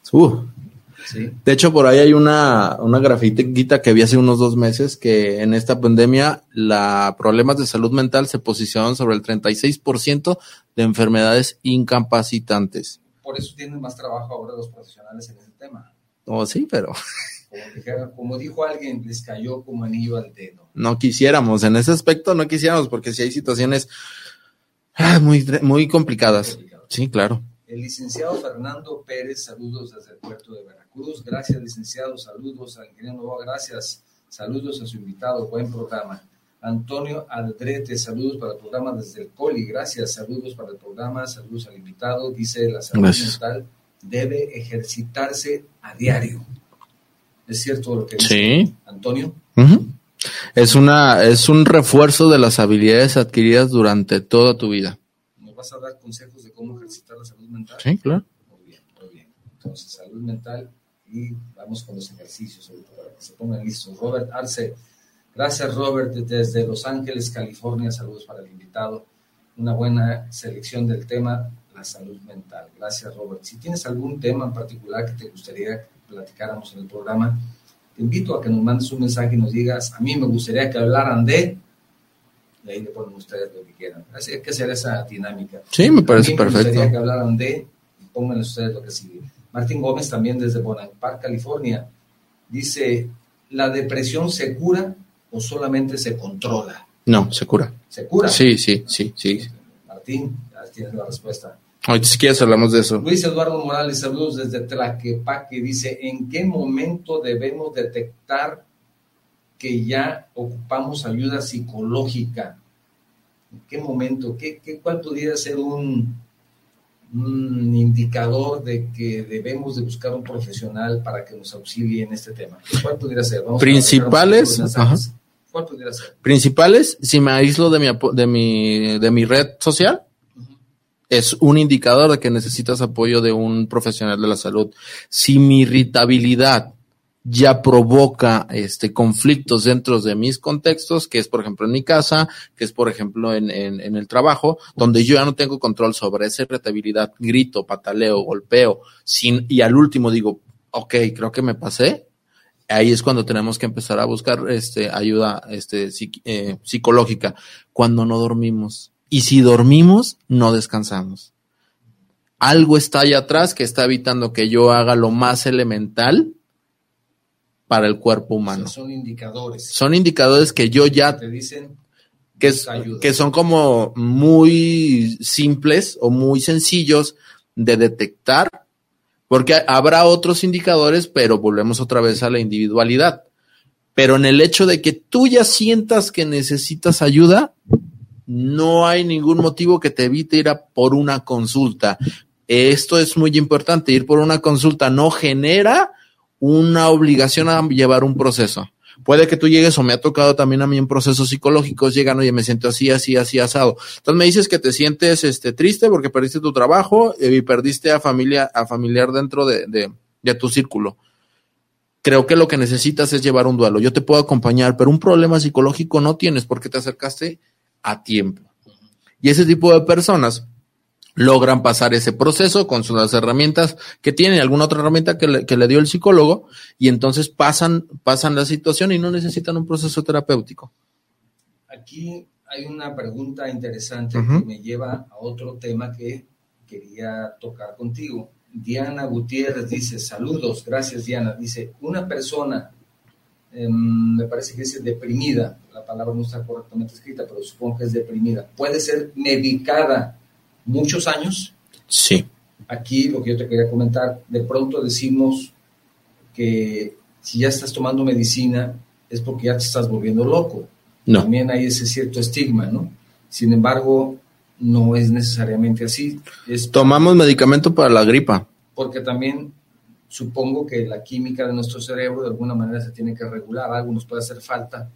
tú. De hecho, por ahí hay una, una grafitita que vi hace unos dos meses que en esta pandemia la problemas de salud mental se posicionan sobre el 36% de enfermedades incapacitantes. Por eso tienen más trabajo ahora los profesionales en ese tema. Oh, sí, pero... Como, dijo alguien, les cayó como anillo al dedo. No quisiéramos, en ese aspecto no quisiéramos, porque si hay situaciones ah, muy, muy complicadas. Sí, claro. El licenciado Fernando Pérez, saludos desde el puerto de Veracruz. Gracias, licenciado. Saludos al ingeniero Gracias. Saludos a su invitado. Buen programa. Antonio Aldrete, saludos para el programa desde el Coli. Gracias. Saludos para el programa. Saludos al invitado. Dice la salud mental debe ejercitarse a diario. ¿Es cierto lo que dice Antonio? Es una es un refuerzo de las habilidades adquiridas durante toda tu vida. ¿Nos vas a dar consejos de cómo ejercitar la salud mental? Sí, claro. Muy bien, muy bien. Entonces, salud mental y vamos con los ejercicios, para que se pongan listos. Robert Arce, gracias Robert desde Los Ángeles, California, saludos para el invitado. Una buena selección del tema, la salud mental. Gracias Robert. Si tienes algún tema en particular que te gustaría que platicáramos en el programa, te invito a que nos mandes un mensaje y nos digas, a mí me gustaría que hablaran de y ahí le ponen ustedes lo que quieran. Así que hacer esa dinámica. Sí, me parece perfecto. que hablaran de, pongan ustedes lo que sigue. Martín Gómez también desde Bonanza Park, California, dice, ¿la depresión se cura o solamente se controla? No, se cura. ¿Se cura? Sí, sí, sí, sí. Martín, ya tienes la respuesta. Ahorita si quieres hablamos de eso. Luis Eduardo Morales, saludos desde Tlaquepaque, dice, ¿en qué momento debemos detectar que ya ocupamos ayuda psicológica? ¿En qué momento? ¿Qué, qué, ¿Cuál podría ser un, un, indicador de que debemos de buscar un profesional para que nos auxilie en este tema? ¿Cuál podría ser? Principales. ¿Cuál ser? Principales, si me aíslo de mi, de mi, de mi red social, es un indicador de que necesitas apoyo de un profesional de la salud. Si mi irritabilidad ya provoca este conflictos dentro de mis contextos, que es por ejemplo en mi casa, que es por ejemplo en, en, el trabajo, donde yo ya no tengo control sobre esa irritabilidad, grito, pataleo, golpeo, sin, y al último digo, ok, creo que me pasé, ahí es cuando tenemos que empezar a buscar este ayuda este eh, psicológica cuando no dormimos. Y si dormimos, no descansamos. Algo está allá atrás que está evitando que yo haga lo más elemental para el cuerpo humano. son indicadores. Son indicadores que yo ya... Te dicen que, que son como muy simples o muy sencillos de detectar, porque habrá otros indicadores, pero volvemos otra vez a la individualidad. Pero en el hecho de que tú ya sientas que necesitas ayuda, no hay ningún motivo que te evite ir a por una consulta esto es muy importante, ir por una consulta no genera una obligación a llevar un proceso. Puede que tú llegues, o me ha tocado también a mí en procesos psicológicos, llegan, oye, me siento así, así, así, asado. Entonces me dices que te sientes este, triste porque perdiste tu trabajo y perdiste a familia, a familiar dentro de, de, de tu círculo. Creo que lo que necesitas es llevar un duelo. Yo te puedo acompañar, pero un problema psicológico no tienes porque te acercaste a tiempo. Y ese tipo de personas logran pasar ese proceso con sus herramientas que tienen, alguna otra herramienta que le, que le dio el psicólogo, y entonces pasan, pasan la situación y no necesitan un proceso terapéutico. Aquí hay una pregunta interesante que me lleva a otro tema que quería tocar contigo. Diana Gutiérrez dice, saludos, gracias Diana. Dice, una persona, em, me parece que dice deprimida, la palabra no está correctamente escrita, pero supongo que es deprimida, puede ser medicada muchos años. Sí. Aquí lo que yo te quería comentar, de pronto decimos que si ya estás tomando medicina es porque ya te estás volviendo loco. No. También hay ese cierto estigma, ¿no? Sin embargo, no es necesariamente así. Tomamos medicamento para la gripa. Porque también supongo que la química de nuestro cerebro de alguna manera se tiene que regular, algo nos puede hacer falta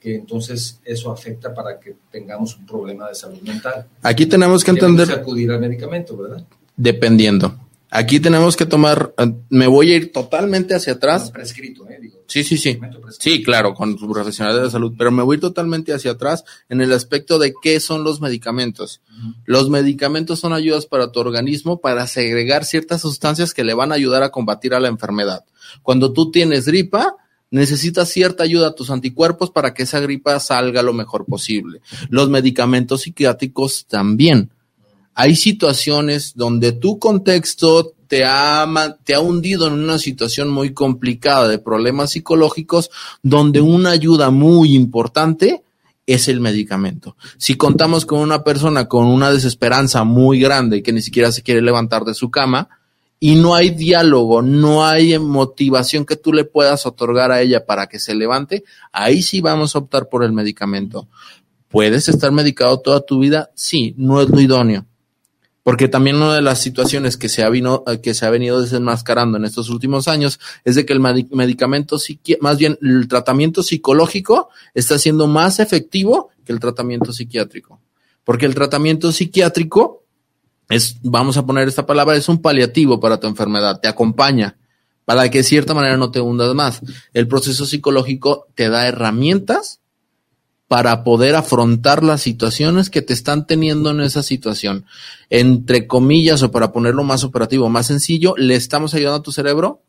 que entonces eso afecta para que tengamos un problema de salud mental. Aquí tenemos que entender... Que acudir al medicamento, ¿verdad? Dependiendo. Aquí tenemos que tomar, eh, me voy a ir totalmente hacia atrás. prescrito, ¿eh? sí, sí, sí. Sí, claro, con su profesional de salud, pero me voy a ir totalmente hacia atrás en el aspecto de qué son los medicamentos. Los medicamentos son ayudas para tu organismo para segregar ciertas sustancias que le van a ayudar a combatir a la enfermedad. Cuando tú tienes gripa, necesitas cierta ayuda a tus anticuerpos para que esa gripa salga lo mejor posible. Los medicamentos psiquiátricos también. Hay situaciones donde tu contexto te ha, te ha hundido en una situación muy complicada de problemas psicológicos, donde una ayuda muy importante es el medicamento. Si contamos con una persona con una desesperanza muy grande que ni siquiera se quiere levantar de su cama, y no hay diálogo, no hay motivación que tú le puedas otorgar a ella para que se levante, ahí sí vamos a optar por el medicamento. ¿Puedes estar medicado toda tu vida? Sí, no es lo idóneo. Porque también una de las situaciones que se ha, vino, que se ha venido desenmascarando en estos últimos años es de que el medicamento, más bien el tratamiento psicológico está siendo más efectivo que el tratamiento psiquiátrico. Porque el tratamiento psiquiátrico es, vamos a poner esta palabra, es un paliativo para tu enfermedad, te acompaña para que de cierta manera no te hundas más. El proceso psicológico te da herramientas para poder afrontar las situaciones que te están teniendo en esa situación. Entre comillas, o para ponerlo más operativo, más sencillo, le estamos ayudando a tu cerebro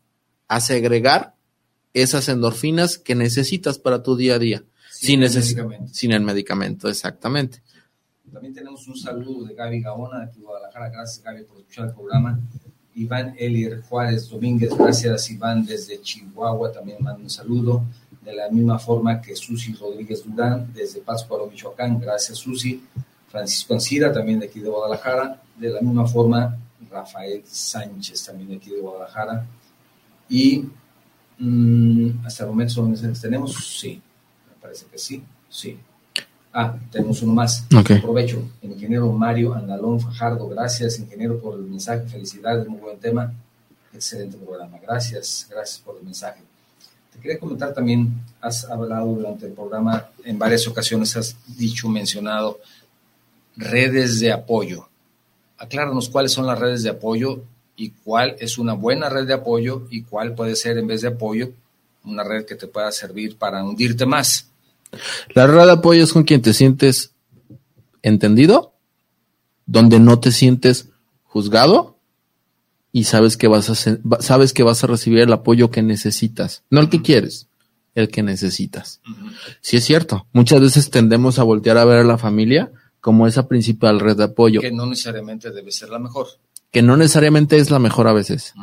a segregar esas endorfinas que necesitas para tu día a día. Sin, sin, el, sin el medicamento, exactamente. También tenemos un saludo de Gaby Gaona de Guadalajara. Gracias, Gaby, por escuchar el programa. Iván Elier Juárez Domínguez, gracias Iván desde Chihuahua, también manda un saludo. De la misma forma que Susi Rodríguez Durán desde Pátzcuaro, Michoacán, gracias Susi. Francisco Ancira, también de aquí de Guadalajara. De la misma forma, Rafael Sánchez, también de aquí de Guadalajara. Y mm, hasta el momento son tenemos. Sí, me parece que sí, sí. Ah, tenemos uno más. Aprovecho. El ingeniero Mario Andalón Fajardo, gracias, ingeniero, por el mensaje. Felicidades, muy buen tema. Excelente programa. Gracias, gracias por el mensaje. Te quería comentar también, has hablado durante el programa, en varias ocasiones has dicho, mencionado redes de apoyo. Acláranos cuáles son las redes de apoyo y cuál es una buena red de apoyo y cuál puede ser, en vez de apoyo, una red que te pueda servir para hundirte más. La red de apoyo es con quien te sientes entendido, donde no te sientes juzgado y sabes que vas a sabes que vas a recibir el apoyo que necesitas, no el que quieres, el que necesitas. Sí es cierto, muchas veces tendemos a voltear a ver a la familia como esa principal red de apoyo. Que no necesariamente debe ser la mejor. Que no necesariamente es la mejor a veces.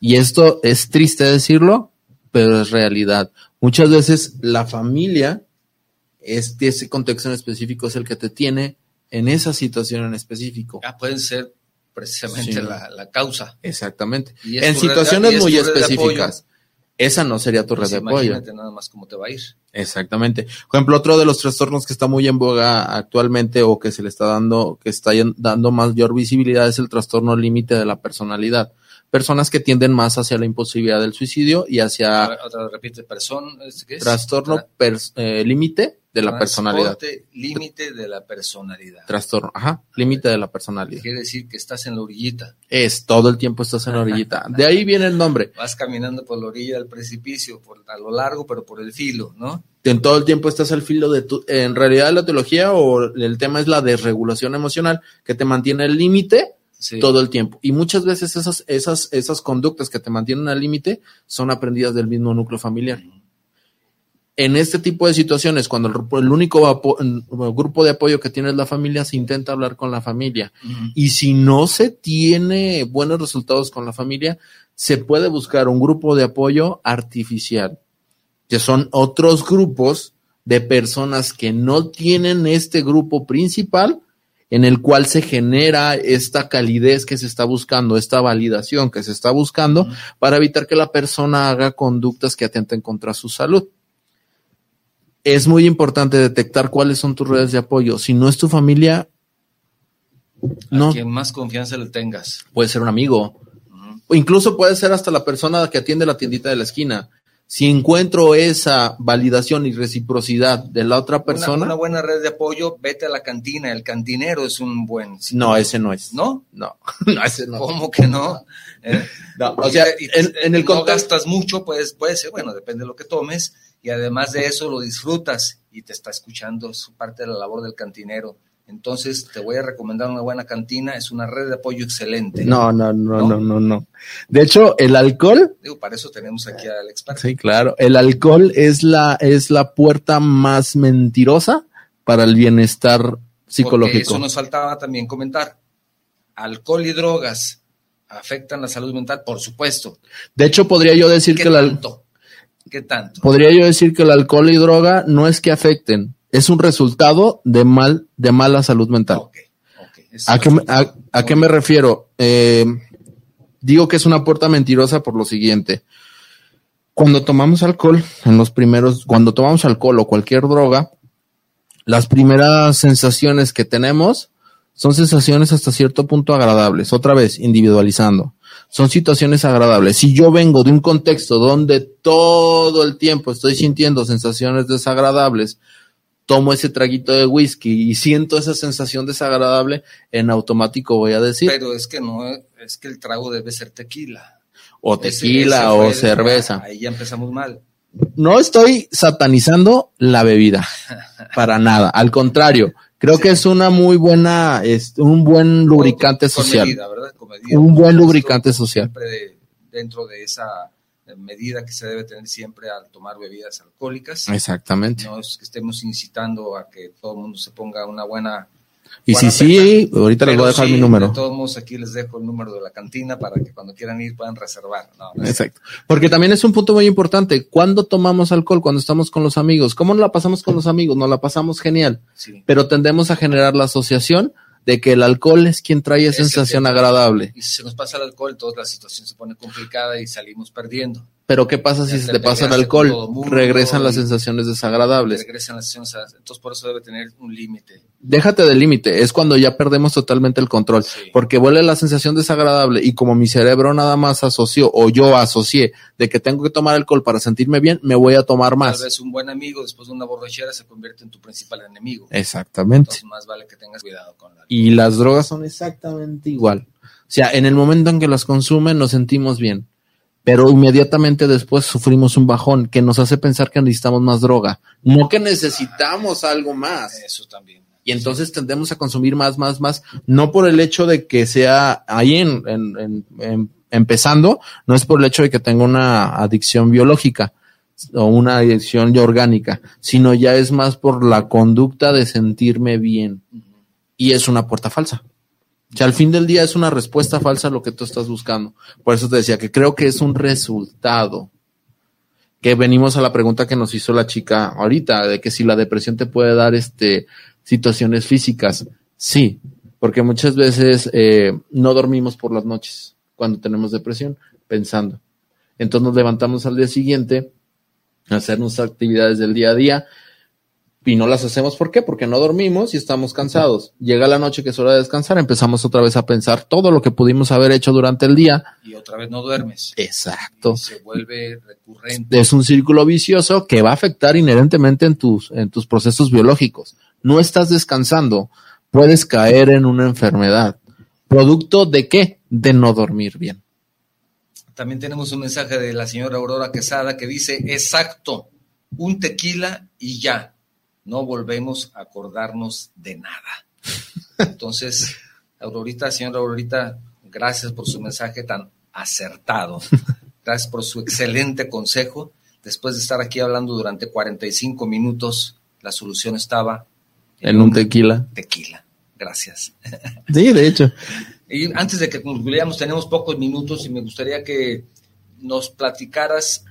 Y esto es triste decirlo, pero es realidad. Muchas veces la familia este, ese contexto en específico es el que te tiene en esa situación en específico. Ah, pueden ser precisamente la, causa. Exactamente. En situaciones muy específicas. esa no sería tu red Pues de apoyo. imagínate nada más cómo te va a ir. Exactamente. Por ejemplo, otro de los trastornos que está muy en boga actualmente o que se le está dando, que está dando mayor visibilidad es el trastorno límite de la personalidad. Personas que tienden más hacia la imposibilidad del suicidio y hacia Otra, otra repite, persona, ¿qué es? trastorno eh, límite de la personalidad. límite de la personalidad. Trastorno, ajá, límite de la personalidad. Quiere decir que estás en la orillita. Es todo el tiempo estás en la orillita. De ahí viene el nombre. Vas caminando por la orilla del precipicio, por, a lo largo, pero por el filo, ¿no? en todo el tiempo estás al filo de tu, en realidad la teología o el tema es la desregulación emocional que te mantiene al límite Sí. todo el tiempo. Y muchas veces esas, esas, esas conductas que te mantienen al límite son aprendidas del mismo núcleo familiar. En este tipo de situaciones, cuando el, el único apo- el grupo de apoyo que tiene es la familia, se intenta hablar con la familia. Y si no se tiene buenos resultados con la familia, se puede buscar un grupo de apoyo artificial, que son otros grupos de personas que no tienen este grupo principal en el cual se genera esta calidez que se está buscando, esta validación que se está buscando para evitar que la persona haga conductas que atenten contra su salud. Es muy importante detectar cuáles son tus redes de apoyo. Si no es tu familia, no. Quien más confianza le tengas. puede ser un amigo, o incluso puede ser hasta la persona que atiende la tiendita de la esquina. Si encuentro esa validación y reciprocidad de la otra Una, persona, una buena red de apoyo, vete a la cantina. El cantinero es un buen. no, ese no es. ¿No? No, no, ese no. ¿Cómo que no? ¿Eh? No, o sea, y- en, en el no contexto, gastas mucho, pues puede ser, bueno, depende de lo que tomes, y además de eso lo disfrutas y te está escuchando, es parte de la labor del cantinero. Entonces, te voy a recomendar una buena cantina, es una red de apoyo excelente. no, no, no, ¿No? no, no, no. De hecho, el alcohol, Digo, para eso tenemos aquí al experto. sí, claro, el alcohol es la, es la puerta más mentirosa para el bienestar Porque psicológico. eso nos faltaba también comentar. Alcohol y drogas afectan la salud mental, por supuesto. De hecho, podría yo decir ¿Qué que el, al- tanto? ¿Qué tanto? podría yo decir que el alcohol y droga no es que afecten, es un resultado de mal, de mala salud mental. Ok, ok. Es ¿A qué, me- a, a qué me refiero? Eh, digo que es una puerta mentirosa por lo siguiente. Cuando tomamos alcohol, en los primeros, cuando tomamos alcohol o cualquier droga, las primeras sensaciones que tenemos son sensaciones hasta cierto punto agradables. Otra vez, individualizando. Son situaciones agradables. Si yo vengo de un contexto donde todo el tiempo estoy sintiendo sensaciones desagradables, tomo ese traguito de whisky y siento esa sensación desagradable, en automático voy a decir, Pero es que no, es que el trago debe ser tequila. o tequila ese o el- cerveza. Ahí ya empezamos mal. No estoy satanizando la bebida, para nada. Al contrario, creo Sí. que es una muy buena, es un buen lubricante Con- con social. medida, ¿verdad? Con medida, Un buen lubricante social. Siempre de- dentro de esa eh, medida que se debe tener siempre al tomar bebidas alcohólicas. Exactamente. No es que estemos incitando a que todo el mundo se ponga una buena. Y si sí, ahorita les voy a dejar sí, mi De número. todos modos, aquí les dejo el número de la cantina para que cuando quieran ir puedan reservar. No, Exacto. Porque también es un punto muy importante. ¿Cuándo tomamos alcohol? Cuando estamos con los amigos. ¿Cómo nos la pasamos con los amigos? Nos la pasamos genial. sí. Pero tendemos a generar la asociación de que el alcohol es quien trae Es sensación agradable. Y si se nos pasa el alcohol, toda la situación se pone complicada y salimos perdiendo. Pero ¿qué pasa si se te te pasa el alcohol? mundo Regresan las sensaciones desagradables. Regresan las sensaciones. Entonces, por eso debe tener un límite. Déjate del límite, es cuando ya perdemos totalmente el control, Sí. porque vuelve la sensación desagradable y como mi cerebro nada más asoció o yo asocié de que tengo que tomar alcohol para sentirme bien, me voy a tomar Tal más. vez un buen amigo después de una borrachera se convierte en tu principal enemigo. Exactamente. Entonces, más vale que tengas cuidado con la. Y las drogas son exactamente igual. O sea, en el momento en que las consumen nos sentimos bien, pero inmediatamente después sufrimos un bajón que nos hace pensar que necesitamos más droga, no que necesitamos algo más. Eso también. Y entonces tendemos a consumir más, más, más, no por el hecho de que sea ahí en, en- en- en- empezando, no es por el hecho de que tenga una adicción biológica o una adicción ya orgánica, sino ya es más por la conducta de sentirme bien. Y es una puerta falsa. O sea, al fin del día es una respuesta falsa a lo que tú estás buscando. Por eso te decía que creo que es un resultado. Que venimos a la pregunta que nos hizo la chica ahorita, de que si la depresión te puede dar este situaciones físicas. Sí, porque muchas veces eh, no dormimos por las noches cuando tenemos depresión, pensando. Entonces nos levantamos al día siguiente hacer nuestras actividades del día a día y no las hacemos. ¿Por qué? Porque no dormimos y estamos cansados. Llega la noche que es hora de descansar, empezamos otra vez a pensar todo lo que pudimos haber hecho durante el día. Y otra vez no duermes. Exacto. se vuelve recurrente. Es un círculo vicioso que va a afectar inherentemente en tus, en tus procesos biológicos. No estás descansando, puedes caer en una enfermedad. ¿Producto de qué? De no dormir bien. También tenemos un mensaje de la señora Aurora Quesada que dice, exacto, un tequila y ya no volvemos a acordarnos de nada. Entonces, Aurorita, señora Aurorita, gracias por su mensaje tan acertado. Gracias por su excelente consejo. Después de estar aquí hablando durante 45 minutos, la solución estaba en, un, tequila. Tequila. Gracias. Sí, de hecho. Y antes de que concluyamos, tenemos pocos minutos y me gustaría que nos platicaras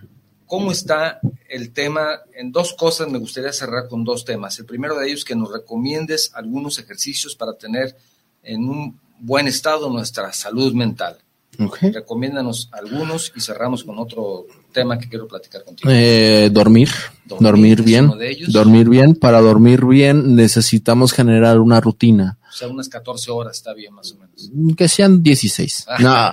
cómo está el tema. En dos cosas me gustaría cerrar con dos temas. El primero de ellos, que nos recomiendes algunos ejercicios para tener en un buen estado nuestra salud mental. Okay. Recomiéndanos algunos y cerramos con otro tema que quiero platicar contigo. Eh, dormir, dormir, bien. Dormir bien. Para dormir bien necesitamos generar una rutina. O sea, unas 14 horas está bien más o menos. Que sean 16. no,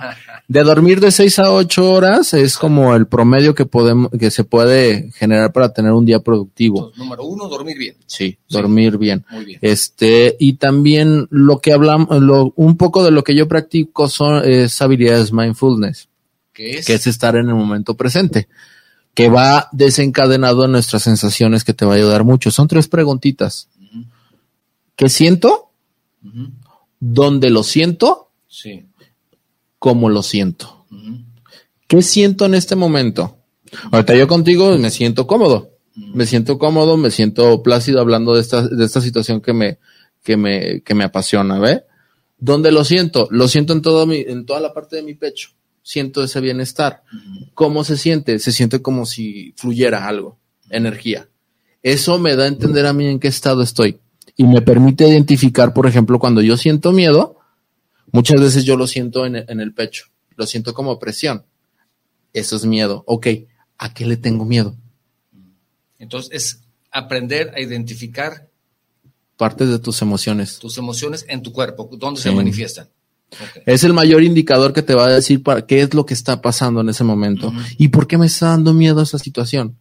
de dormir de 6 a 8 horas es como el promedio que podemos, que se puede generar para tener un día productivo. número uno, dormir bien. Sí, dormir bien. Muy bien. Este, y también lo que hablamos, lo, un poco de lo que yo practico son, es habilidades mindfulness. Que es estar en el momento presente. Que va desencadenado en nuestras sensaciones que te va a ayudar mucho. Son tres preguntitas. ¿Qué siento? ¿Dónde lo siento? Sí. ¿Cómo lo siento? ¿Qué siento en este momento? Ahorita yo contigo me siento cómodo. Me siento cómodo, me siento plácido hablando de esta, de esta situación que me, que me, que me apasiona, ¿ve? ¿Dónde lo siento? Lo siento en todo mi, en toda la parte de mi pecho. Siento ese bienestar. ¿Cómo se siente? Se siente como si fluyera algo, energía. Eso me da a entender a mí en qué estado estoy y me permite identificar, por ejemplo, cuando yo siento miedo, muchas veces yo lo siento en, el pecho, lo siento como presión. Eso es miedo. Ok, ¿a qué le tengo miedo? Entonces es aprender a identificar partes de tus emociones. Tus emociones en tu cuerpo, ¿dónde se manifiestan? Es el mayor indicador que te va a decir para qué es lo que está pasando en ese momento y por qué me está dando miedo esa situación.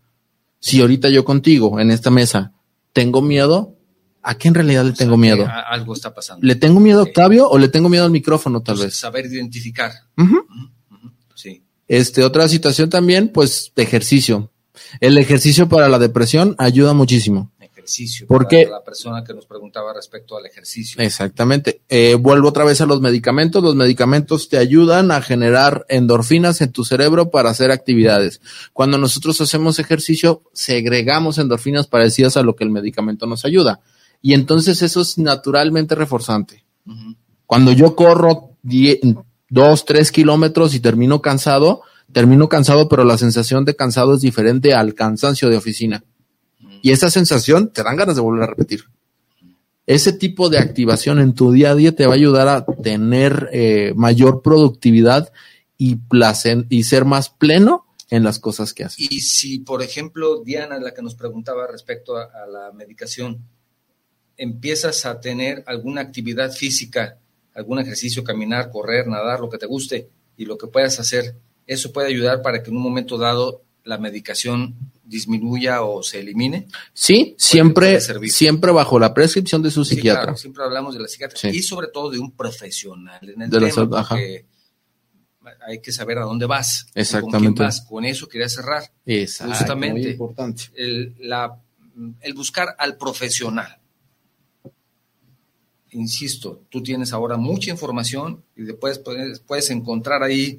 Si ahorita yo contigo en esta mesa tengo miedo, ¿A qué en realidad le tengo miedo? Algo está pasando. ¿Le tengo miedo a Octavio o le tengo miedo al micrófono, tal vez? Saber identificar. Sí. Este, otra situación también, pues, de ejercicio. El ejercicio para la depresión ayuda muchísimo. Ejercicio. Porque la persona que nos preguntaba respecto al ejercicio. Exactamente. Eh, vuelvo otra vez a los medicamentos. Los medicamentos te ayudan a generar endorfinas en tu cerebro para hacer actividades. Cuando nosotros hacemos ejercicio, segregamos endorfinas parecidas a lo que el medicamento nos ayuda y entonces eso es naturalmente reforzante. Cuando yo corro dos, tres kilómetros y termino cansado, termino cansado, pero la sensación de cansado es diferente al cansancio de oficina. Y esa sensación te dan ganas de volver a repetir. Ese tipo de activación en tu día a día te va a ayudar a tener eh, mayor productividad y, placer, y ser más pleno en las cosas que haces. Y si, por ejemplo, Diana, la que nos preguntaba respecto a la medicación, empiezas a tener alguna actividad física, algún ejercicio, caminar, correr, nadar, lo que te guste y lo que puedas hacer, eso puede ayudar para que en un momento dado la medicación disminuya o se elimine? Sí, siempre, siempre bajo la prescripción de su psiquiatra. siempre hablamos de la psiquiatra y sobre todo de un profesional en el de tema, porque hay que saber a dónde vas. Exactamente. Con, con eso quería cerrar. Exacto, Justamente. importante. El, la, el buscar al profesional insisto, tú tienes ahora mucha información y después puedes, encontrar ahí,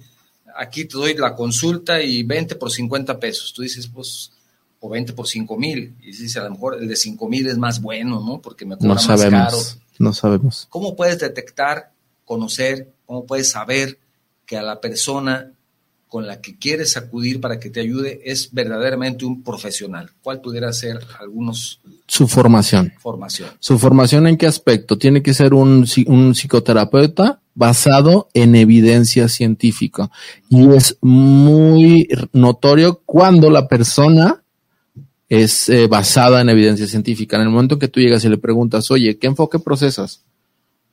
aquí te doy la consulta y 20 por 50 pesos. Tú dices, pues, o 20 por 5 mil. Y dices, a lo mejor el de 5 mil es más bueno, ¿no? Porque me cobra más caro. No sabemos. ¿Cómo puedes detectar, conocer, cómo puedes saber que a la persona con la que quieres acudir para que te ayude es verdaderamente un profesional? ¿Cuál pudiera ser algunos? Su formación. Formación. ¿Su formación en qué aspecto? Tiene que ser un, un psicoterapeuta basado en evidencia científica. Y es muy notorio cuando la persona es eh, basada en evidencia científica. En el momento que tú llegas y le preguntas, oye, ¿qué enfoque procesas?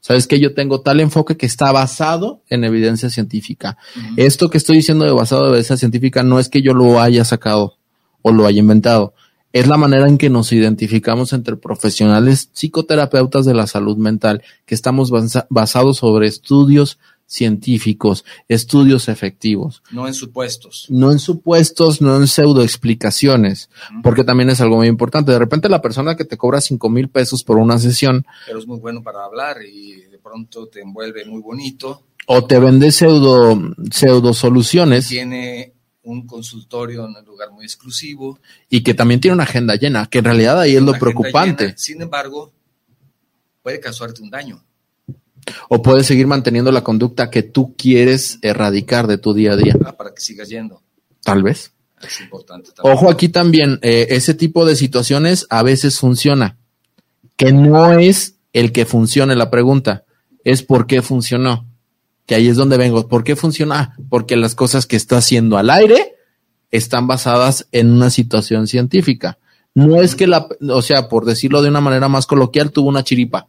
Sabes que yo tengo tal enfoque que está basado en evidencia científica. Esto que estoy diciendo de basado en evidencia científica no es que yo lo haya sacado o lo haya inventado. Es la manera en que nos identificamos entre profesionales psicoterapeutas de la salud mental, que estamos basados sobre estudios científicos, estudios efectivos. No en supuestos. No en supuestos, no en pseudo explicaciones, porque también es algo muy importante. De repente la persona que te cobra cinco mil pesos por una sesión. Pero es muy bueno para hablar y de pronto te envuelve muy bonito. O te vende pseudo, pseudo soluciones. Tiene un consultorio en un lugar muy exclusivo. Y que también tiene una agenda llena, que en realidad ahí es lo preocupante. Sin embargo, puede causarte un daño. O puedes seguir manteniendo la conducta que tú quieres erradicar de tu día a día. Ah, para que sigas yendo. Tal vez. Es importante también. Ojo aquí también, eh, ese tipo de situaciones a veces funciona. Que no es el que funcione la pregunta, es por qué funcionó. Que ahí es donde vengo. ¿Por qué funciona? Ah, porque las cosas que está haciendo al aire están basadas en una situación científica. No es que la, o sea, por decirlo de una manera más coloquial, tuvo una chiripa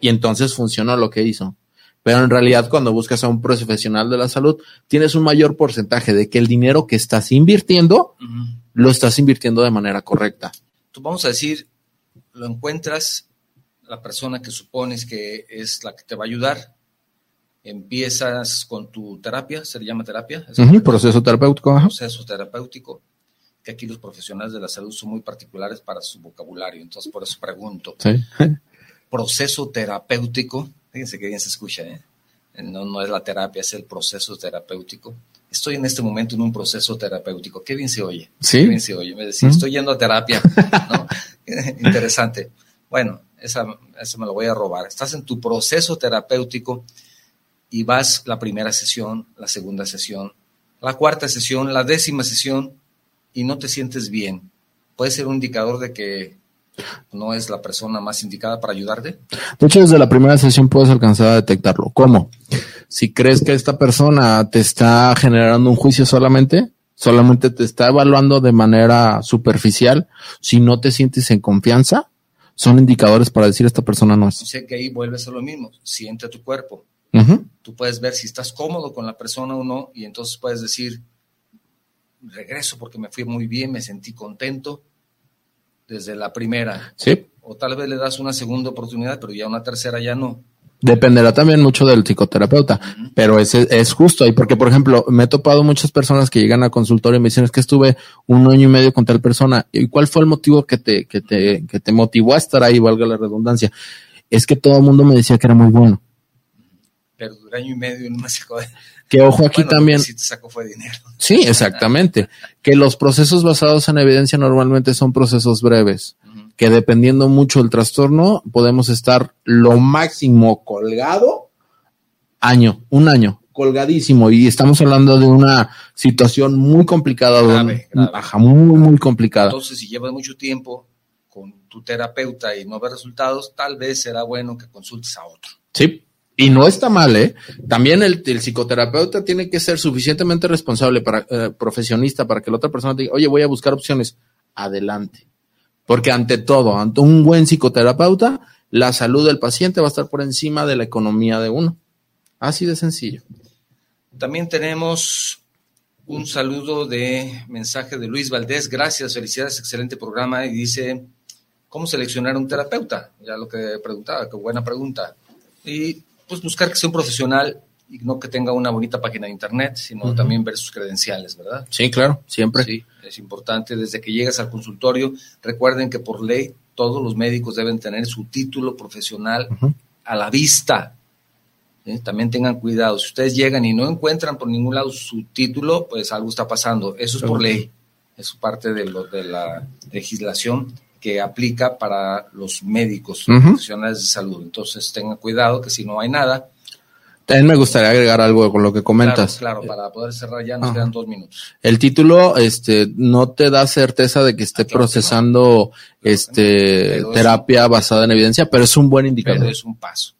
y entonces funcionó lo que hizo. Pero en realidad cuando buscas a un profesional de la salud, tienes un mayor porcentaje de que el dinero que estás invirtiendo, lo estás invirtiendo de manera correcta. Tú vamos a decir, lo encuentras, la persona que supones que es la que te va a ayudar, empiezas con tu terapia, se le llama terapia. proceso terapéutico. Proceso terapéutico, que aquí los profesionales de la salud son muy particulares para su vocabulario, entonces por eso pregunto. Sí proceso terapéutico, fíjense que bien se escucha, ¿eh? no, no es la terapia, es el proceso terapéutico. Estoy en este momento en un proceso terapéutico. Qué bien se oye. Sí. Qué bien se oye. Me decía, estoy yendo a terapia. Interesante. Bueno, esa, esa me lo voy a robar. Estás en tu proceso terapéutico y vas la primera sesión, la segunda sesión, la cuarta sesión, la décima sesión y no te sientes bien. Puede ser un indicador de que no es la persona más indicada para ayudarte? De hecho, desde la primera sesión puedes alcanzar a detectarlo. ¿Cómo? Si crees que esta persona te está generando un juicio solamente, solamente te está evaluando de manera superficial, si no te sientes en confianza, son indicadores para decir esta persona no es. Sé que ahí vuelves a lo mismo, siente tu cuerpo. Tú puedes ver si estás cómodo con la persona o no y entonces puedes decir, regreso porque me fui muy bien, me sentí contento, desde la primera. Sí. O tal vez le das una segunda oportunidad, pero ya una tercera ya no. Dependerá también mucho del psicoterapeuta, pero es, es justo ahí, porque por ejemplo, me he topado muchas personas que llegan a consultorio y me dicen es que estuve un año y medio con tal persona. ¿Y cuál fue el motivo que te, que te, que te motivó a estar ahí, valga la redundancia? Es que todo el mundo me decía que era muy bueno. Pero un año y medio no me sacó que ojo aquí también. Si te sacó fue dinero. Sí, exactamente. que los procesos basados en evidencia normalmente son procesos breves. Que dependiendo mucho del trastorno, podemos estar lo máximo colgado año, un año, colgadísimo. Y estamos hablando de una situación muy complicada, grave, Baja, muy, muy complicada. Entonces, si llevas mucho tiempo con tu terapeuta y no ves resultados, tal vez será bueno que consultes a otro. Sí, y no está mal, ¿eh? También el, psicoterapeuta tiene que ser suficientemente responsable para eh, profesionista para que la otra persona diga, oye, voy a buscar opciones. Adelante. Porque ante todo, ante un buen psicoterapeuta, la salud del paciente va a estar por encima de la economía de uno. Así de sencillo. También tenemos un saludo de mensaje de Luis Valdés. Gracias, felicidades, excelente programa. Y dice, ¿cómo seleccionar un terapeuta? Ya lo que preguntaba, qué buena pregunta. Y pues buscar que sea un profesional y no que tenga una bonita página de internet, sino también ver sus credenciales, ¿verdad? Sí, claro, siempre. Sí, es importante. Desde que llegas al consultorio, recuerden que por ley todos los médicos deben tener su título profesional a la vista. También tengan cuidado. Si ustedes llegan y no encuentran por ningún lado su título, pues algo está pasando. Eso es por ley. Es parte de, lo, de la legislación que aplica para los médicos profesionales de salud. Entonces tengan cuidado que si no hay nada. También me gustaría agregar algo con lo que comentas. Claro, para poder cerrar ya nos quedan dos minutos. El título, este, no te da certeza de que esté ah, procesando, este, terapia basada en evidencia, pero es un buen indicador. es un paso.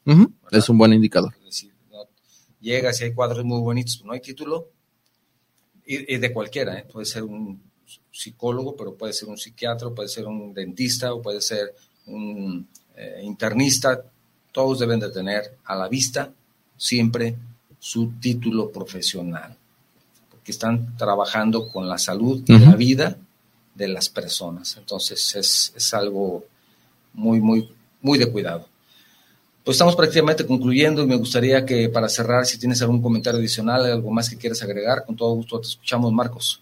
Es un buen indicador. Es decir, no llegas y hay cuadros muy bonitos, no hay título, y, de cualquiera, ¿eh? puede ser un psicólogo, pero puede ser un psiquiatra, puede ser un dentista, o puede ser un eh, internista, todos deben de tener a la vista siempre su título profesional, porque están trabajando con la salud y la vida de las personas. Entonces es, es algo muy, muy, muy de cuidado. Pues estamos prácticamente concluyendo y me gustaría que para cerrar, si tienes algún comentario adicional, algo más que quieras agregar, con todo gusto te escuchamos, Marcos.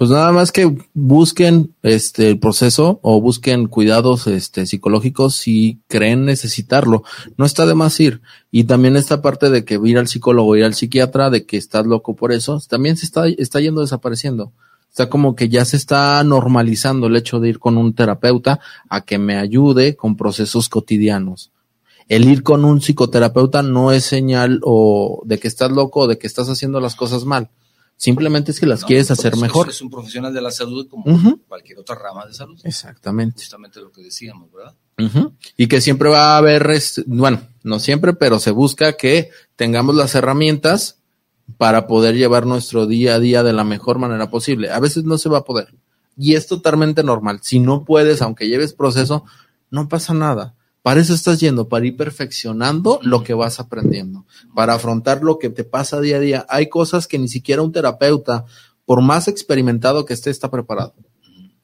Pues nada más que busquen este el proceso o busquen cuidados este psicológicos si creen necesitarlo. No está de más ir. Y también esta parte de que ir al psicólogo, ir al psiquiatra, de que estás loco por eso, también se está, está yendo desapareciendo. Está como que ya se está normalizando el hecho de ir con un terapeuta a que me ayude con procesos cotidianos el ir con un psicoterapeuta no es señal o de que estás loco o de que estás haciendo las cosas mal. Simplemente es que las quieres hacer mejor. Es un profesional de la salud como cualquier otra rama de salud. Exactamente. Justamente lo que decíamos, ¿verdad? Y que siempre va a haber, bueno, no siempre, pero se busca que tengamos las herramientas para poder llevar nuestro día a día de la mejor manera posible. A veces no se va a poder. Y es totalmente normal. Si no puedes, aunque lleves proceso, no pasa nada. Para eso estás yendo, para ir perfeccionando lo que vas aprendiendo, para afrontar lo que te pasa día a día. Hay cosas que ni siquiera un terapeuta, por más experimentado que esté, está preparado.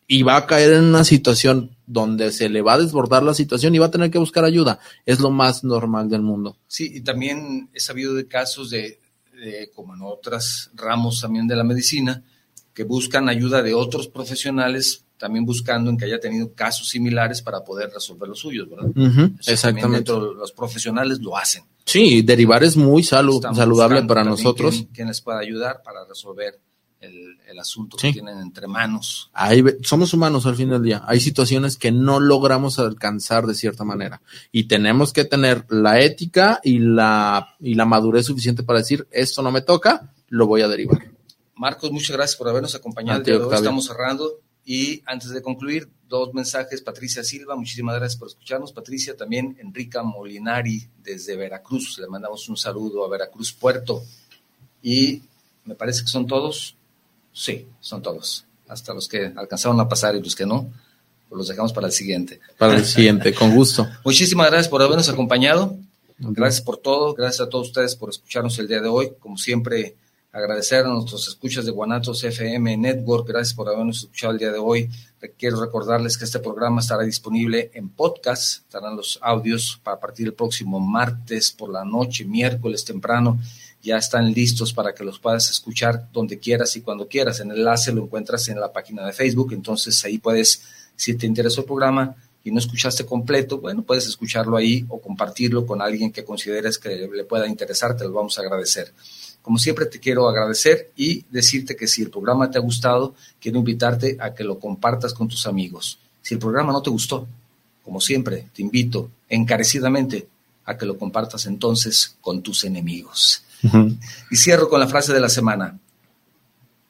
Y va a caer en una situación donde se le va a desbordar la situación y va a tener que buscar ayuda. Es lo más normal del mundo. Sí, y también he sabido de casos de, como en otros ramos también de la medicina, que buscan ayuda de otros profesionales también buscando en que haya tenido casos similares para poder resolver los suyos, ¿verdad? exactamente. Los profesionales lo hacen. Sí, derivar es muy saludable para nosotros. Quién, les puede ayudar para resolver el, asunto que tienen entre manos. somos humanos al fin del día. Hay situaciones que no logramos alcanzar de cierta manera y tenemos que tener la ética y la, y la madurez suficiente para decir, esto no me toca, lo voy a derivar. Marcos, muchas gracias por habernos acompañado. Estamos cerrando. Y antes de concluir, dos mensajes. Patricia Silva, muchísimas gracias por escucharnos. Patricia, también Enrica Molinari desde Veracruz. Le mandamos un saludo a Veracruz Puerto. Y me parece que son todos. Sí, son todos. Hasta los que alcanzaron a pasar y los que no, pues los dejamos para el siguiente. Para el siguiente, con gusto. Muchísimas gracias por habernos acompañado. Gracias por todo. Gracias a todos ustedes por escucharnos el día de hoy. Como siempre, agradecer a nuestros escuchas de Guanatos FM Network. Gracias por habernos escuchado el día de hoy. Quiero recordarles que este programa estará disponible en podcast. Estarán los audios para partir el próximo martes por la noche, miércoles temprano. Ya están listos para que los puedas escuchar donde quieras y cuando quieras. El enlace lo encuentras en la página de Facebook. Entonces ahí puedes, si te interesa el programa, y no escuchaste completo, bueno, puedes escucharlo ahí o compartirlo con alguien que consideres que le pueda interesar, te lo vamos a agradecer. Como siempre te quiero agradecer y decirte que si el programa te ha gustado, quiero invitarte a que lo compartas con tus amigos. Si el programa no te gustó, como siempre, te invito encarecidamente a que lo compartas entonces con tus enemigos. Y cierro con la frase de la semana.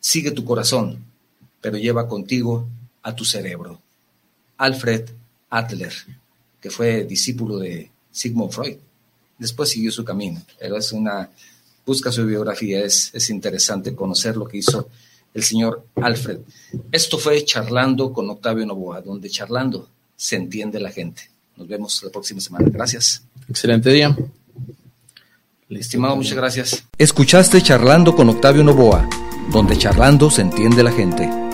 Sigue tu corazón, pero lleva contigo a tu cerebro. Alfred Adler, que fue discípulo de Sigmund Freud. Después siguió su camino, pero es una busca su biografía, es, es interesante conocer lo que hizo el señor Alfred. Esto fue Charlando con Octavio Novoa, donde charlando se entiende la gente. Nos vemos la próxima semana. Gracias. Excelente día. Estimado, muchas gracias. Escuchaste Charlando con Octavio Novoa, donde charlando se entiende la gente.